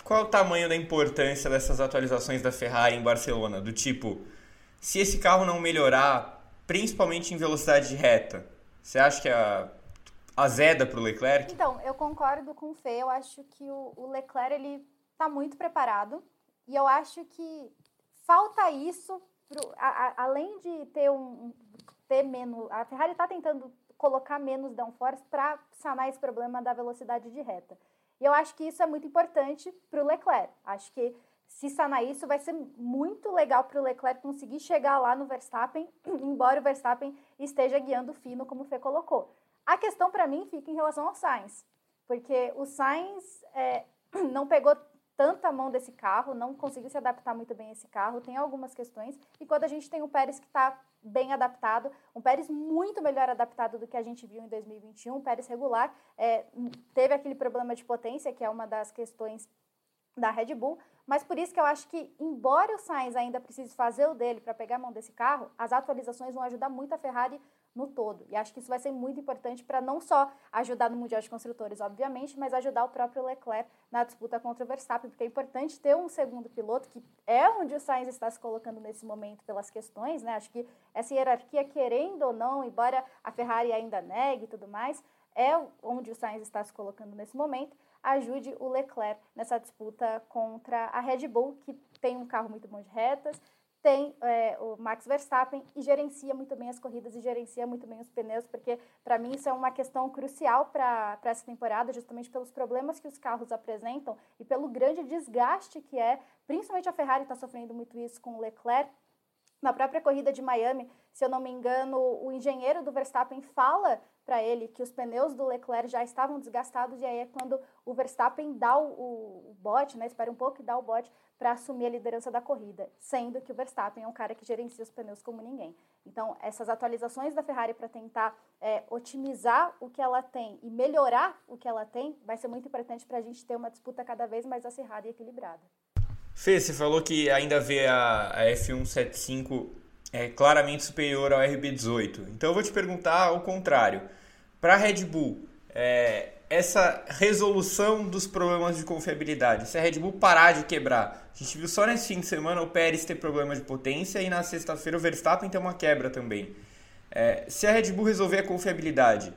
[SPEAKER 1] qual é o tamanho da importância dessas atualizações da Ferrari em Barcelona? Do tipo, se esse carro não melhorar, principalmente em velocidade de reta, você acha que a azeda para o Leclerc?
[SPEAKER 2] Então, eu concordo com o Fê. Eu acho que o, o Leclerc ele está muito preparado e eu acho que falta isso, pro, a, a, além de ter um ter menos. A Ferrari está tentando colocar menos downforce para sanar esse problema da velocidade de reta. E eu acho que isso é muito importante para o Leclerc. Acho que se sanar isso, vai ser muito legal para o Leclerc conseguir chegar lá no Verstappen, [clears throat] embora o Verstappen esteja guiando fino, como o Fê colocou. A questão para mim fica em relação ao Sainz, porque o Sainz é, [clears throat] não pegou tanta mão desse carro, não conseguiu se adaptar muito bem a esse carro, tem algumas questões, e quando a gente tem o Pérez que está bem adaptado, um Pérez muito melhor adaptado do que a gente viu em 2021, um Pérez regular, é, teve aquele problema de potência, que é uma das questões da Red Bull, mas por isso que eu acho que, embora o Sainz ainda precise fazer o dele para pegar a mão desse carro, as atualizações vão ajudar muito a Ferrari no todo. E acho que isso vai ser muito importante para não só ajudar no Mundial de Construtores, obviamente, mas ajudar o próprio Leclerc na disputa contra o Verstappen, porque é importante ter um segundo piloto, que é onde o Sainz está se colocando nesse momento pelas questões, né? Acho que essa hierarquia, querendo ou não, embora a Ferrari ainda negue e tudo mais, é onde o Sainz está se colocando nesse momento ajude o Leclerc nessa disputa contra a Red Bull, que tem um carro muito bom de retas, tem é, o Max Verstappen e gerencia muito bem as corridas e gerencia muito bem os pneus, porque para mim isso é uma questão crucial para essa temporada, justamente pelos problemas que os carros apresentam e pelo grande desgaste que é, principalmente a Ferrari está sofrendo muito isso com o Leclerc. Na própria corrida de Miami, se eu não me engano, o engenheiro do Verstappen fala para ele que os pneus do Leclerc já estavam desgastados e aí é quando o Verstappen dá o, o, bote, né, espera um pouco e dá o bote para assumir a liderança da corrida, sendo que o Verstappen é um cara que gerencia os pneus como ninguém. Então, essas atualizações da Ferrari para tentar é, otimizar o que ela tem e melhorar o que ela tem vai ser muito importante para a gente ter uma disputa cada vez mais acirrada e equilibrada.
[SPEAKER 1] Fê, você falou que ainda vê a, a F175 é claramente superior ao RB18. Então eu vou te perguntar ao contrário. Para a Red Bull, é, essa resolução dos problemas de confiabilidade, se a Red Bull parar de quebrar, a gente viu só nesse fim de semana o Pérez ter problema de potência e na sexta-feira o Verstappen ter uma quebra também. É, se a Red Bull resolver a confiabilidade,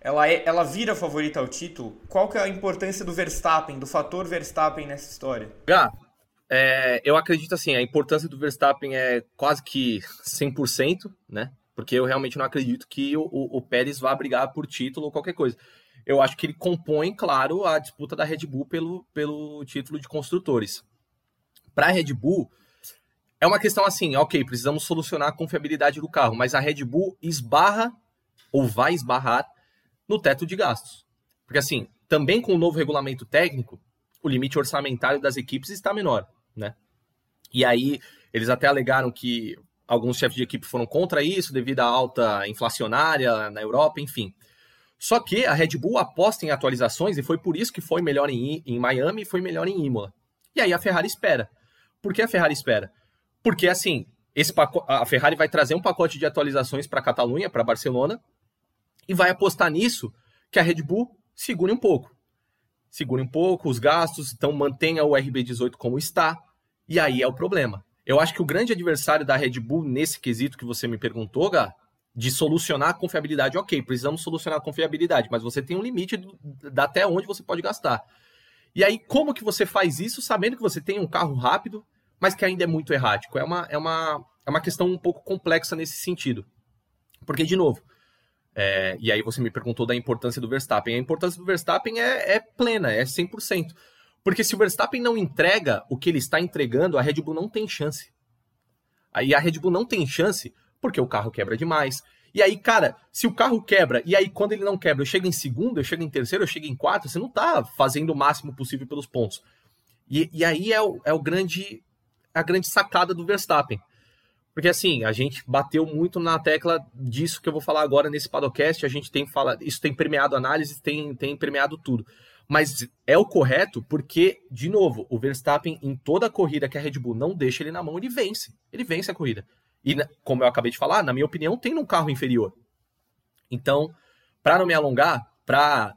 [SPEAKER 1] ela, é, ela vira favorita ao título? Qual que é a importância do Verstappen, do fator Verstappen nessa história?
[SPEAKER 3] Gá, é, eu acredito assim, a importância do Verstappen é quase que 100%, né? Porque eu realmente não acredito que o, o, o Pérez vá brigar por título ou qualquer coisa. Eu acho que ele compõe, claro, a disputa da Red Bull pelo, pelo título de construtores. Para a Red Bull, é uma questão assim, ok, precisamos solucionar a confiabilidade do carro, mas a Red Bull esbarra ou vai esbarrar no teto de gastos. Porque assim, também com o novo regulamento técnico, o limite orçamentário das equipes está menor né? E aí eles até alegaram que alguns chefes de equipe foram contra isso devido à alta inflacionária na Europa, enfim. Só que a Red Bull aposta em atualizações e foi por isso que foi melhor em, em Miami e foi melhor em Imola. E aí a Ferrari espera. Por que a Ferrari espera? Porque assim, esse a Ferrari vai trazer um pacote de atualizações para Catalunha, para Barcelona, e vai apostar nisso que a Red Bull segure um pouco. Segure um pouco os gastos, então mantenha o RB18 como está, e aí é o problema. Eu acho que o grande adversário da Red Bull nesse quesito que você me perguntou, Gá, de solucionar a confiabilidade. Ok, precisamos solucionar a confiabilidade, mas você tem um limite do, da até onde você pode gastar. E aí, como que você faz isso sabendo que você tem um carro rápido, mas que ainda é muito errático? É uma, é uma, é uma questão um pouco complexa nesse sentido. Porque, de novo, é, e aí você me perguntou da importância do Verstappen. A importância do Verstappen é, é plena, é 100%. Porque se o Verstappen não entrega o que ele está entregando, a Red Bull não tem chance. Aí a Red Bull não tem chance porque o carro quebra demais. E aí, cara, se o carro quebra, e aí quando ele não quebra, eu chego em segundo, eu chego em terceiro, eu chego em quarto, você não tá fazendo o máximo possível pelos pontos. E, e aí é o, é o grande a grande sacada do Verstappen. Porque assim, a gente bateu muito na tecla disso que eu vou falar agora nesse podcast, a gente tem fala, isso tem permeado análise, tem, tem permeado tudo. Mas é o correto porque, de novo, o Verstappen, em toda a corrida que a Red Bull não deixa ele na mão, ele vence. Ele vence a corrida. E, como eu acabei de falar, na minha opinião, tem um carro inferior. Então, para não me alongar, para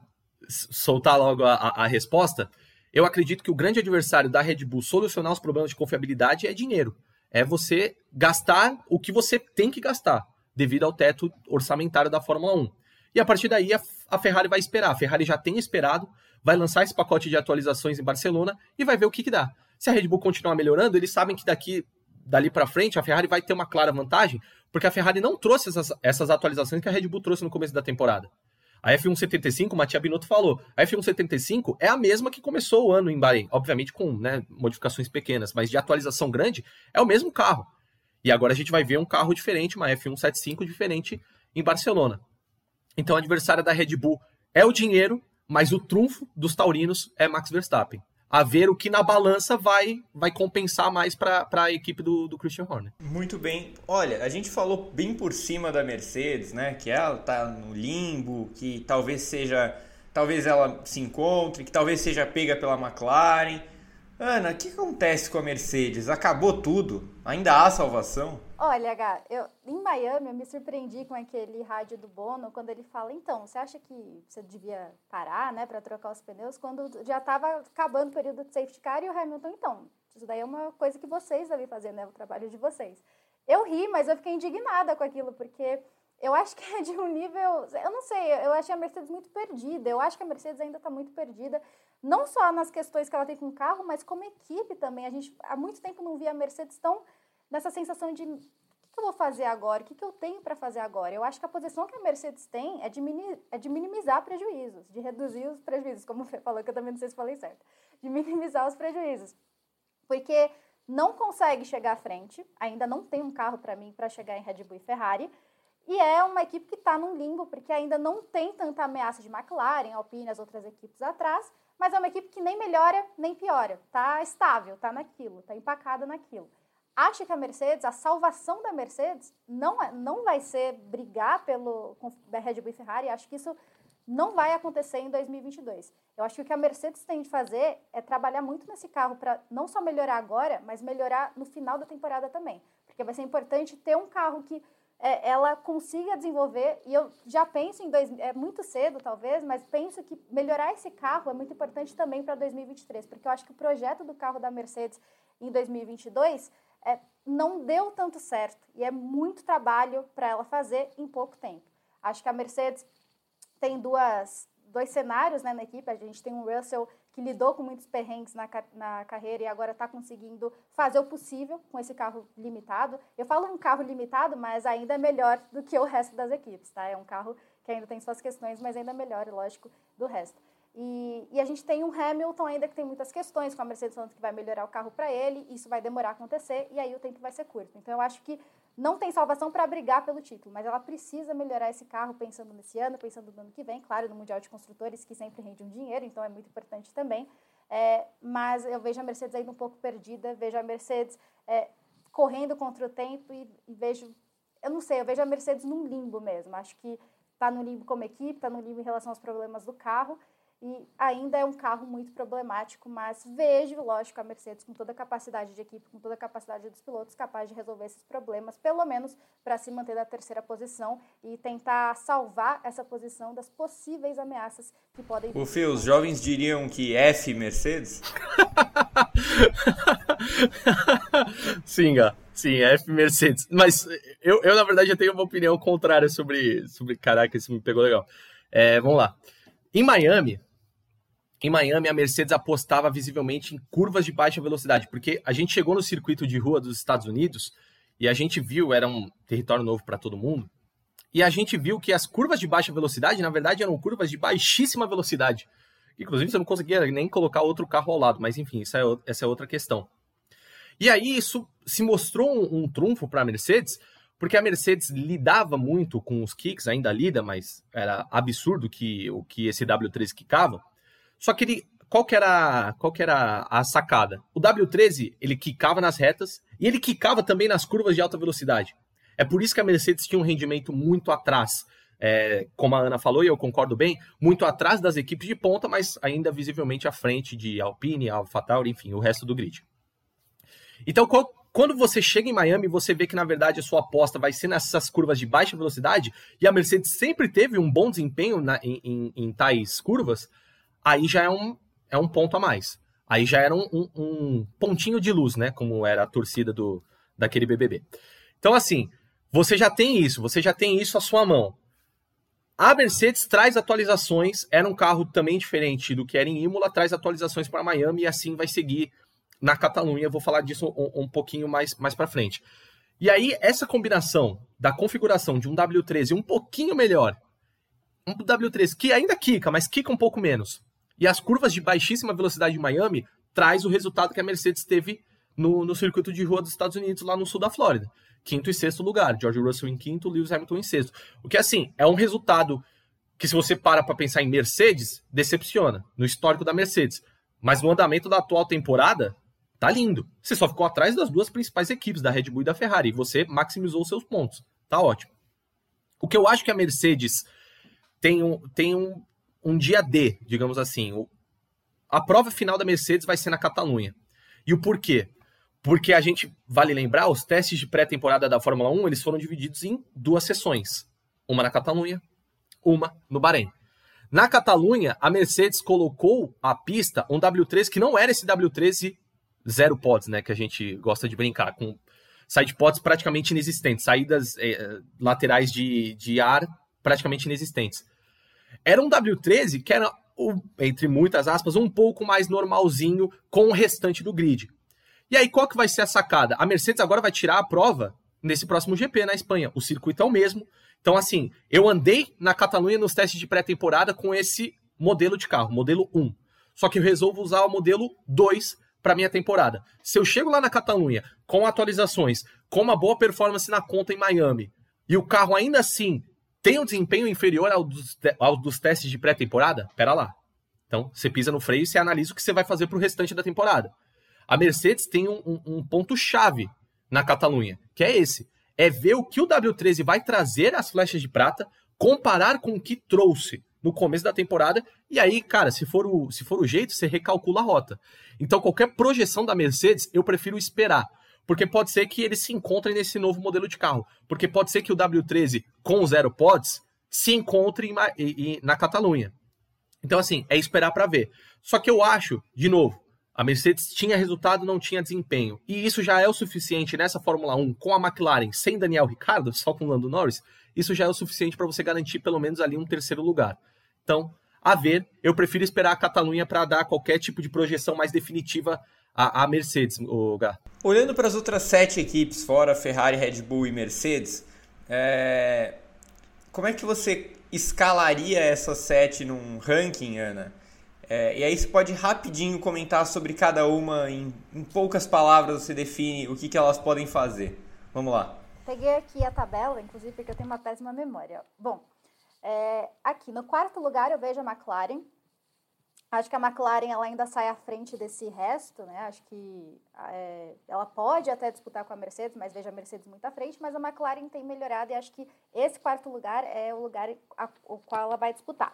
[SPEAKER 3] soltar logo a, a, a, resposta, eu acredito que o grande adversário da Red Bull solucionar os problemas de confiabilidade é dinheiro. É você gastar o que você tem que gastar, devido ao teto orçamentário da Fórmula 1. E a partir daí, a, Ferrari vai esperar. A Ferrari já tem esperado, vai lançar esse pacote de atualizações em Barcelona e vai ver o que, que dá. Se a Red Bull continuar melhorando, eles sabem que daqui dali para frente a Ferrari vai ter uma clara vantagem, porque a Ferrari não trouxe essas, essas atualizações que a Red Bull trouxe no começo da temporada. A F175, o Matia Binotto falou, a F175 é a mesma que começou o ano em Bahrein, obviamente com né, modificações pequenas, mas de atualização grande, é o mesmo carro. E agora a gente vai ver um carro diferente, uma F175 diferente em Barcelona. Então a adversária da Red Bull é o dinheiro, mas o trunfo dos taurinos é Max Verstappen. A ver o que na balança vai vai compensar mais para a equipe do, do Christian Horner.
[SPEAKER 1] Muito bem. Olha, a gente falou bem por cima da Mercedes, né? Que ela tá no limbo, que talvez seja. Talvez ela se encontre, que talvez seja pega pela McLaren. Ana, o que acontece com a Mercedes? Acabou tudo? Ainda há salvação?
[SPEAKER 2] Olha, H, eu, em Miami eu me surpreendi com aquele rádio do Bono quando ele fala: então, você acha que você devia parar, né, para trocar os pneus quando já estava acabando o período de safety car e o Hamilton, então, isso daí é uma coisa que vocês devem fazer, né, o trabalho de vocês. Eu ri, mas eu fiquei indignada com aquilo porque eu acho que é de um nível. Eu não sei, eu achei a Mercedes muito perdida. Eu acho que a Mercedes ainda está muito perdida, não só nas questões que ela tem com o carro, mas como equipe também. A gente há muito tempo não via a Mercedes tão nessa sensação de o que eu vou fazer agora? O que eu tenho para fazer agora? Eu acho que a posição que a Mercedes tem é de, mini, é de minimizar prejuízos, de reduzir os prejuízos, como você falou, que eu também não sei se falei certo, de minimizar os prejuízos. Porque não consegue chegar à frente, ainda não tem um carro para mim para chegar em Red Bull e Ferrari. E é uma equipe que está num limbo, porque ainda não tem tanta ameaça de McLaren, Alpine, as outras equipes atrás, mas é uma equipe que nem melhora nem piora. Está estável, está naquilo, está empacada naquilo. Acho que a Mercedes, a salvação da Mercedes, não, é, não vai ser brigar pelo Red Bull e Ferrari. Acho que isso não vai acontecer em 2022. Eu acho que o que a Mercedes tem de fazer é trabalhar muito nesse carro para não só melhorar agora, mas melhorar no final da temporada também. Porque vai ser importante ter um carro que é, ela consiga desenvolver, e eu já penso em dois, é muito cedo talvez, mas penso que melhorar esse carro é muito importante também para 2023, porque eu acho que o projeto do carro da Mercedes em 2022 é, não deu tanto certo e é muito trabalho para ela fazer em pouco tempo. Acho que a Mercedes tem duas, dois cenários né, na equipe, a gente tem um Russell que lidou com muitos perrengues na, na carreira e agora está conseguindo fazer o possível com esse carro limitado. Eu falo um carro limitado, mas ainda é melhor do que o resto das equipes, tá? É um carro que ainda tem suas questões, mas ainda é melhor, lógico, do resto. E, e, a gente tem um Hamilton ainda que tem muitas questões, com a Mercedes falando que vai melhorar o carro para ele, isso vai demorar a acontecer e aí o tempo vai ser curto. Então eu acho que não tem salvação para brigar pelo título, mas ela precisa melhorar esse carro pensando nesse ano, pensando no ano que vem, claro, no Mundial de Construtores, que sempre rende um dinheiro, então é muito importante também. É, mas eu vejo a Mercedes ainda um pouco perdida, vejo a Mercedes é, correndo contra o tempo e, e, vejo, eu não sei, eu vejo a Mercedes num limbo mesmo. Acho que está no limbo como equipe, está no limbo em relação aos problemas do carro e ainda é um carro muito problemático, mas vejo, lógico, a Mercedes com toda a capacidade de equipe, com toda a capacidade dos pilotos, capaz de resolver esses problemas, pelo menos para se manter na terceira posição e tentar salvar essa posição das possíveis ameaças que podem
[SPEAKER 1] vir. O Fio, os jovens diriam que F Mercedes? [laughs]
[SPEAKER 3] Sim, Gá. Sim, F Mercedes. Mas eu, eu, na verdade, já tenho uma opinião contrária sobre. sobre caraca, isso me pegou legal. É, vamos lá. Em Miami, em Miami, a Mercedes apostava visivelmente em curvas de baixa velocidade, porque a gente chegou no circuito de rua dos Estados Unidos e a gente viu, era um território novo para todo mundo, e a gente viu que as curvas de baixa velocidade, na verdade, eram curvas de baixíssima velocidade. Inclusive, você não conseguia nem colocar outro carro ao lado, mas enfim, é, essa é outra questão. E aí, isso se mostrou um, um trunfo para a Mercedes, porque a Mercedes lidava muito com os kicks, ainda lida, mas era absurdo que o que esse W13 quicava. Só que ele, qual que era, qual que era a sacada? O W13, ele quicava nas retas e ele quicava também nas curvas de alta velocidade. É por isso que a Mercedes tinha um rendimento muito atrás, é, como a Ana falou, e eu concordo bem, muito atrás das equipes de ponta, mas ainda visivelmente à frente de Alpine, AlphaTauri, enfim, o resto do grid. Então, quando você chega em Miami, você vê que na verdade a sua aposta vai ser nessas curvas de baixa velocidade, e a Mercedes sempre teve um bom desempenho na, em, em, em, tais curvas, aí já é um, é um ponto a mais. Aí já era um, um, um pontinho de luz, né? Como era a torcida do, daquele BBB. Então, assim, você já tem isso, você já tem isso à sua mão. A Mercedes traz atualizações, era um carro também diferente do que era em Imola, traz atualizações para Miami e assim vai seguir na Catalunha. Vou falar disso um, um pouquinho mais, mais para frente. E aí, essa combinação da configuração de um W13 um pouquinho melhor, um W13 que ainda quica, mas quica um pouco menos, e as curvas de baixíssima velocidade de Miami, traz o resultado que a Mercedes teve no, no circuito de rua dos Estados Unidos, lá no sul da Flórida quinto e sexto lugar. George Russell em quinto, Lewis Hamilton em sexto. O que, assim, é um resultado que, se você para para pensar em Mercedes, decepciona no histórico da Mercedes. Mas no andamento da atual temporada, tá lindo. Você só ficou atrás das duas principais equipes, da Red Bull e da Ferrari. E você maximizou seus pontos. Tá ótimo. O que eu acho que a Mercedes tem um, tem um, um dia D, digamos assim. A prova final da Mercedes vai ser na Catalunha. E o porquê? Porque a gente, vale lembrar, os testes de pré-temporada da Fórmula 1, eles foram divididos em duas sessões. Uma na Catalunha, uma no Bahrein. Na Catalunha, a Mercedes colocou a pista um W13 que não era esse W13 zero pods, né, que a gente gosta de brincar, com side pods praticamente inexistentes, saídas eh, laterais de, de ar praticamente inexistentes. Era um W13 que era, entre muitas aspas, um pouco mais normalzinho com o restante do grid. E aí, qual que vai ser a sacada? A Mercedes agora vai tirar a prova nesse próximo GP na Espanha. O circuito é o mesmo. Então, assim, eu andei na Catalunha nos testes de pré-temporada com esse modelo de carro, modelo 1. Só que eu resolvo usar o modelo 2 para minha temporada. Se eu chego lá na Catalunha com atualizações, com uma boa performance na conta em Miami, e o carro ainda assim tem um desempenho inferior ao dos, ao dos testes de pré-temporada, pera lá. Então, você pisa no freio e você analisa o que você vai fazer para o restante da temporada. A Mercedes tem um, um, um ponto-chave na Catalunha, que é esse: é ver o que o W13 vai trazer às flechas de prata, comparar com o que trouxe no começo da temporada, e aí, cara, se for o, se for o jeito, você recalcula a rota. Então, qualquer projeção da Mercedes, eu prefiro esperar. Porque pode ser que eles se encontrem nesse novo modelo de carro. Porque pode ser que o W13 com zero pods se encontre em, na Catalunha. Então, assim, é esperar para ver. Só que eu acho, de novo, a Mercedes tinha resultado, não tinha desempenho. E isso já é o suficiente nessa Fórmula 1 com a McLaren sem Daniel Ricciardo, só com Lando Norris. Isso já é o suficiente para você garantir pelo menos ali um terceiro lugar. Então, a ver, eu prefiro esperar a Catalunha para dar qualquer tipo de projeção mais definitiva à, à Mercedes, o Gá.
[SPEAKER 1] Olhando para as outras sete equipes, fora Ferrari, Red Bull e Mercedes, é... como é que você escalaria essas sete num ranking, Ana? É, e aí você pode rapidinho comentar sobre cada uma, em, em poucas palavras você define o que, que elas podem fazer. Vamos lá.
[SPEAKER 2] Peguei aqui a tabela, inclusive porque eu tenho uma péssima memória. Bom, é, aqui no quarto lugar eu vejo a McLaren. Acho que a McLaren ela ainda sai à frente desse resto, né? Acho que é, ela pode até disputar com a Mercedes, mas vejo a Mercedes muito à frente. Mas a McLaren tem melhorado e acho que esse quarto lugar é o lugar a, o qual ela vai disputar.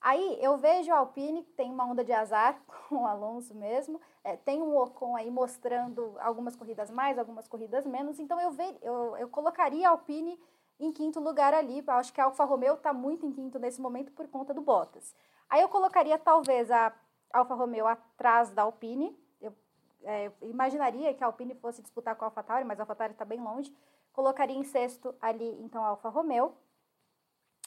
[SPEAKER 2] Aí eu vejo a Alpine, tem uma onda de azar [laughs] com o Alonso mesmo, é, tem um Ocon aí mostrando algumas corridas mais, algumas corridas menos, então eu, ve, eu, eu colocaria a Alpine em quinto lugar ali, acho que a Alfa Romeo está muito em quinto nesse momento por conta do Bottas. Aí eu colocaria talvez a Alfa Romeo atrás da Alpine, eu é, imaginaria que a Alpine fosse disputar com a AlphaTauri, mas a AlphaTauri está bem longe. Colocaria em sexto ali, então, a Alfa Romeo.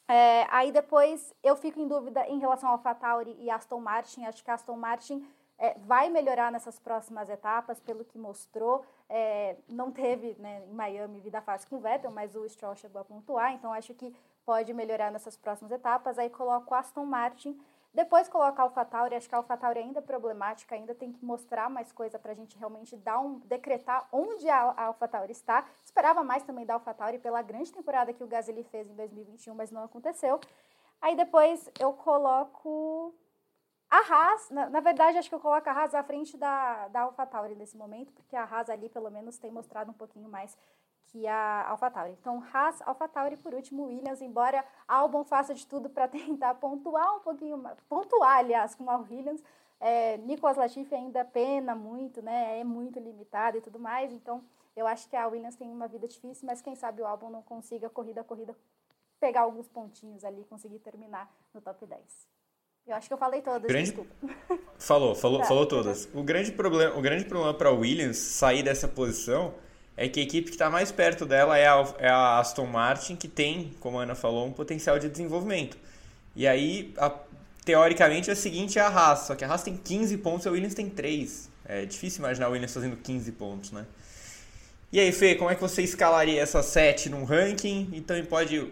[SPEAKER 2] É, aí depois eu fico em dúvida em relação ao AlphaTauri e Aston Martin. Acho que a Aston Martin é, vai melhorar nessas próximas etapas, pelo que mostrou. É, não teve né, em Miami vida fácil com o Vettel, mas o Stroll chegou a pontuar, então acho que pode melhorar nessas próximas etapas. Aí coloco o Aston Martin depois colocar o AlphaTauri, acho que a AlphaTauri ainda é problemática, ainda tem que mostrar mais coisa para a gente realmente dar um, decretar onde a, a AlphaTauri está. Esperava mais também da AlphaTauri pela grande temporada que o Gasly fez em 2021, mas não aconteceu. Aí depois eu coloco a Haas, na, na, verdade, acho que eu coloco a Haas à frente da, da AlphaTauri nesse momento, porque a Haas ali, pelo menos, tem mostrado um pouquinho mais que a AlphaTauri. Então, Haas, AlphaTauri, por último, Williams, embora Albon faça de tudo para [laughs] tentar pontuar um pouquinho, pontuar, aliás, com a Williams, é, Nicolas Latifi ainda pena muito, né, é muito limitado e tudo mais, então eu acho que a Williams tem uma vida difícil, mas quem sabe o Albon não consiga, corrida a corrida, pegar alguns pontinhos ali, conseguir terminar no top 10. Eu acho que eu falei todas, grande... desculpa.
[SPEAKER 1] Falou, falou, tá. falou todas. O grande problema, o grande problema para a Williams sair dessa posição é que a equipe que está mais perto dela é a, é a, Aston Martin, que tem, como a Ana falou, um potencial de desenvolvimento. E aí, a, teoricamente, é o seguinte é a Haas, só que a Haas tem 15 pontos e a Williams tem 3. É difícil imaginar a Williams fazendo 15 pontos, né? E aí, Fê, como é que você escalaria essas 7 num ranking? E também pode,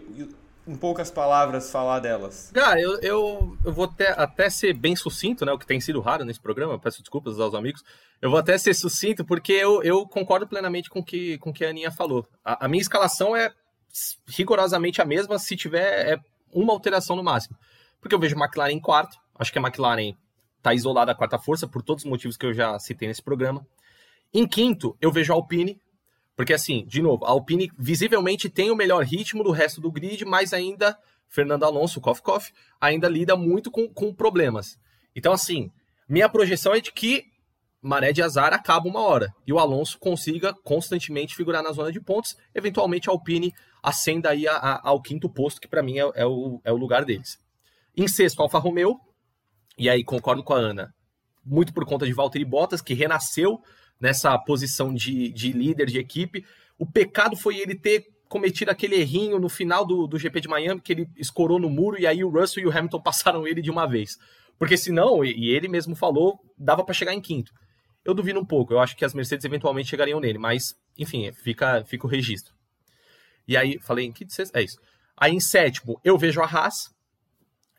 [SPEAKER 1] em poucas palavras, falar delas.
[SPEAKER 3] Cara, eu, eu, eu vou até, até ser bem sucinto, né? O que tem sido raro nesse programa, peço desculpas aos amigos. Eu vou até ser sucinto, porque eu, eu concordo plenamente com que, o com que a Aninha falou. A, a, minha escalação é rigorosamente a mesma se tiver é uma alteração no máximo. Porque eu vejo a McLaren em quarto, acho que a McLaren está isolada da quarta força, por todos os motivos que eu já citei nesse programa. Em quinto, eu vejo a Alpine, porque assim, de novo, a Alpine visivelmente tem o melhor ritmo do resto do grid, mas ainda Fernando Alonso, Koff Koff, ainda lida muito com, com problemas. Então, assim, minha projeção é de que maré de azar acaba uma hora e o Alonso consiga constantemente figurar na zona de pontos, eventualmente a Alpine acenda aí a, a, ao quinto posto, que para mim é, é, o, é o lugar deles. Em sexto, Alfa Romeo, e aí concordo com a Ana, muito por conta de Valtteri Bottas, que renasceu nessa posição de, de líder de equipe. O pecado foi ele ter cometido aquele errinho no final do, do GP de Miami, que ele escorou no muro e aí o Russell e o Hamilton [laughs] passaram ele de uma vez. Porque senão, e ele mesmo falou, dava para chegar em quinto. Eu duvido um pouco. Eu acho que as Mercedes eventualmente chegariam nele, mas, enfim, fica, fica o registro. E aí, falei em quinto, sexto? É isso. Aí em sétimo, eu vejo a Haas.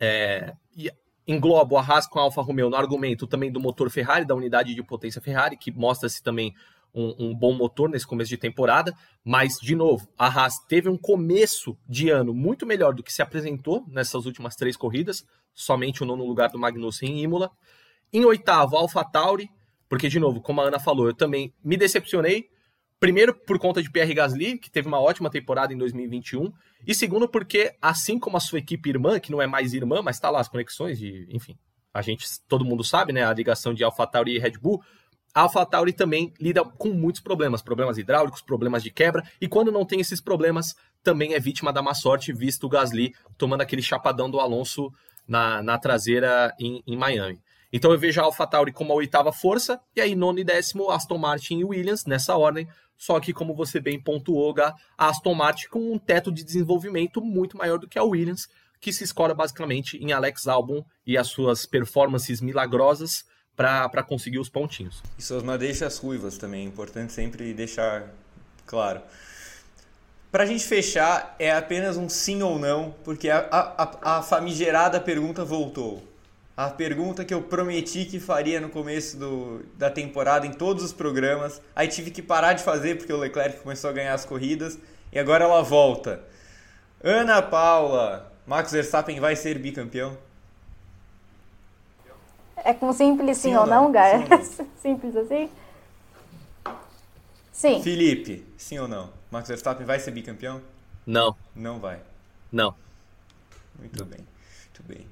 [SPEAKER 3] É, e englobo a Haas com a Alfa Romeo no argumento também do motor Ferrari, da unidade de potência Ferrari, que mostra-se também um, um, bom motor nesse começo de temporada. Mas, de novo, a Haas teve um começo de ano muito melhor do que se apresentou nessas últimas três corridas, somente o nono lugar do Magnussen em Imola. Em oitavo, a Alfa Tauri, porque, de novo, como a Ana falou, eu também me decepcionei. Primeiro, por conta de Pierre Gasly, que teve uma ótima temporada em 2021. E segundo, porque, assim como a sua equipe irmã, que não é mais irmã, mas está lá as conexões de, enfim, a gente, todo mundo sabe, né, a ligação de AlphaTauri e Red Bull, a AlphaTauri também lida com muitos problemas, problemas hidráulicos, problemas de quebra, e quando não tem esses problemas, também é vítima da má sorte, visto o Gasly tomando aquele chapadão do Alonso na, na traseira em, em Miami. Então eu vejo a AlphaTauri como a oitava força, e aí nono e décimo Aston Martin e Williams, nessa ordem. Só que, como você bem pontuou, a Aston Martin com um teto de desenvolvimento muito maior do que a Williams, que se escora basicamente em Alex Albon e as suas performances milagrosas para conseguir os pontinhos.
[SPEAKER 1] E suas madeixas ruivas também, é importante sempre deixar claro. Para a gente fechar, é apenas um sim ou não, porque a, a, a famigerada pergunta voltou a pergunta que eu prometi que faria no começo do, da temporada em todos os programas. Aí tive que parar de fazer porque o Leclerc começou a ganhar as corridas e agora ela volta. Ana Paula, Max Verstappen vai ser bicampeão?
[SPEAKER 2] É com simples sim, sim ou não, Gaia? [laughs] simples assim? Sim.
[SPEAKER 1] Felipe, sim ou não? Max Verstappen vai ser bicampeão?
[SPEAKER 3] Não.
[SPEAKER 1] Não vai.
[SPEAKER 3] Não.
[SPEAKER 1] Muito bem. Muito bem.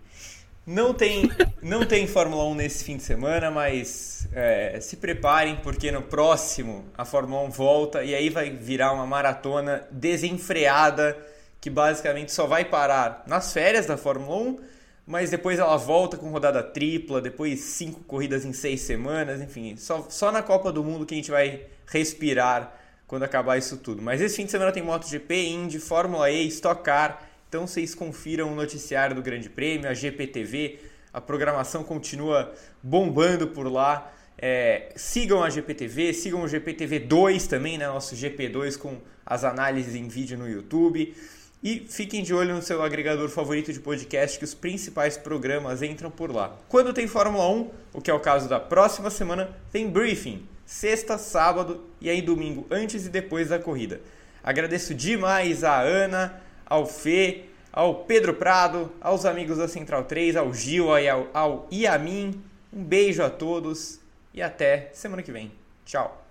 [SPEAKER 1] Não tem, não tem Fórmula 1 nesse fim de semana, mas é, se preparem, porque no próximo a Fórmula 1 volta e aí vai virar uma maratona desenfreada que basicamente só vai parar nas férias da Fórmula 1, mas depois ela volta com rodada tripla, depois cinco corridas em seis semanas, enfim, só, só na Copa do Mundo que a gente vai respirar quando acabar isso tudo. Mas esse fim de semana tem MotoGP, Indy, Fórmula E, Stock Car, então vocês confiram o noticiário do Grande Prêmio, a GPTV, a programação continua bombando por lá. É, sigam a GPTV, sigam o GPTV 2 também, né, nosso GP2 com as análises em vídeo no YouTube. E fiquem de olho no seu agregador favorito de podcast, que os principais programas entram por lá. Quando tem Fórmula 1, o que é o caso da próxima semana, tem briefing, sexta, sábado e aí domingo, antes e depois da corrida. Agradeço demais a Ana, ao Fê, ao Pedro Prado, aos amigos da Central 3, ao Gil, ao, ao Iamin. Um beijo a todos e até semana que vem. Tchau!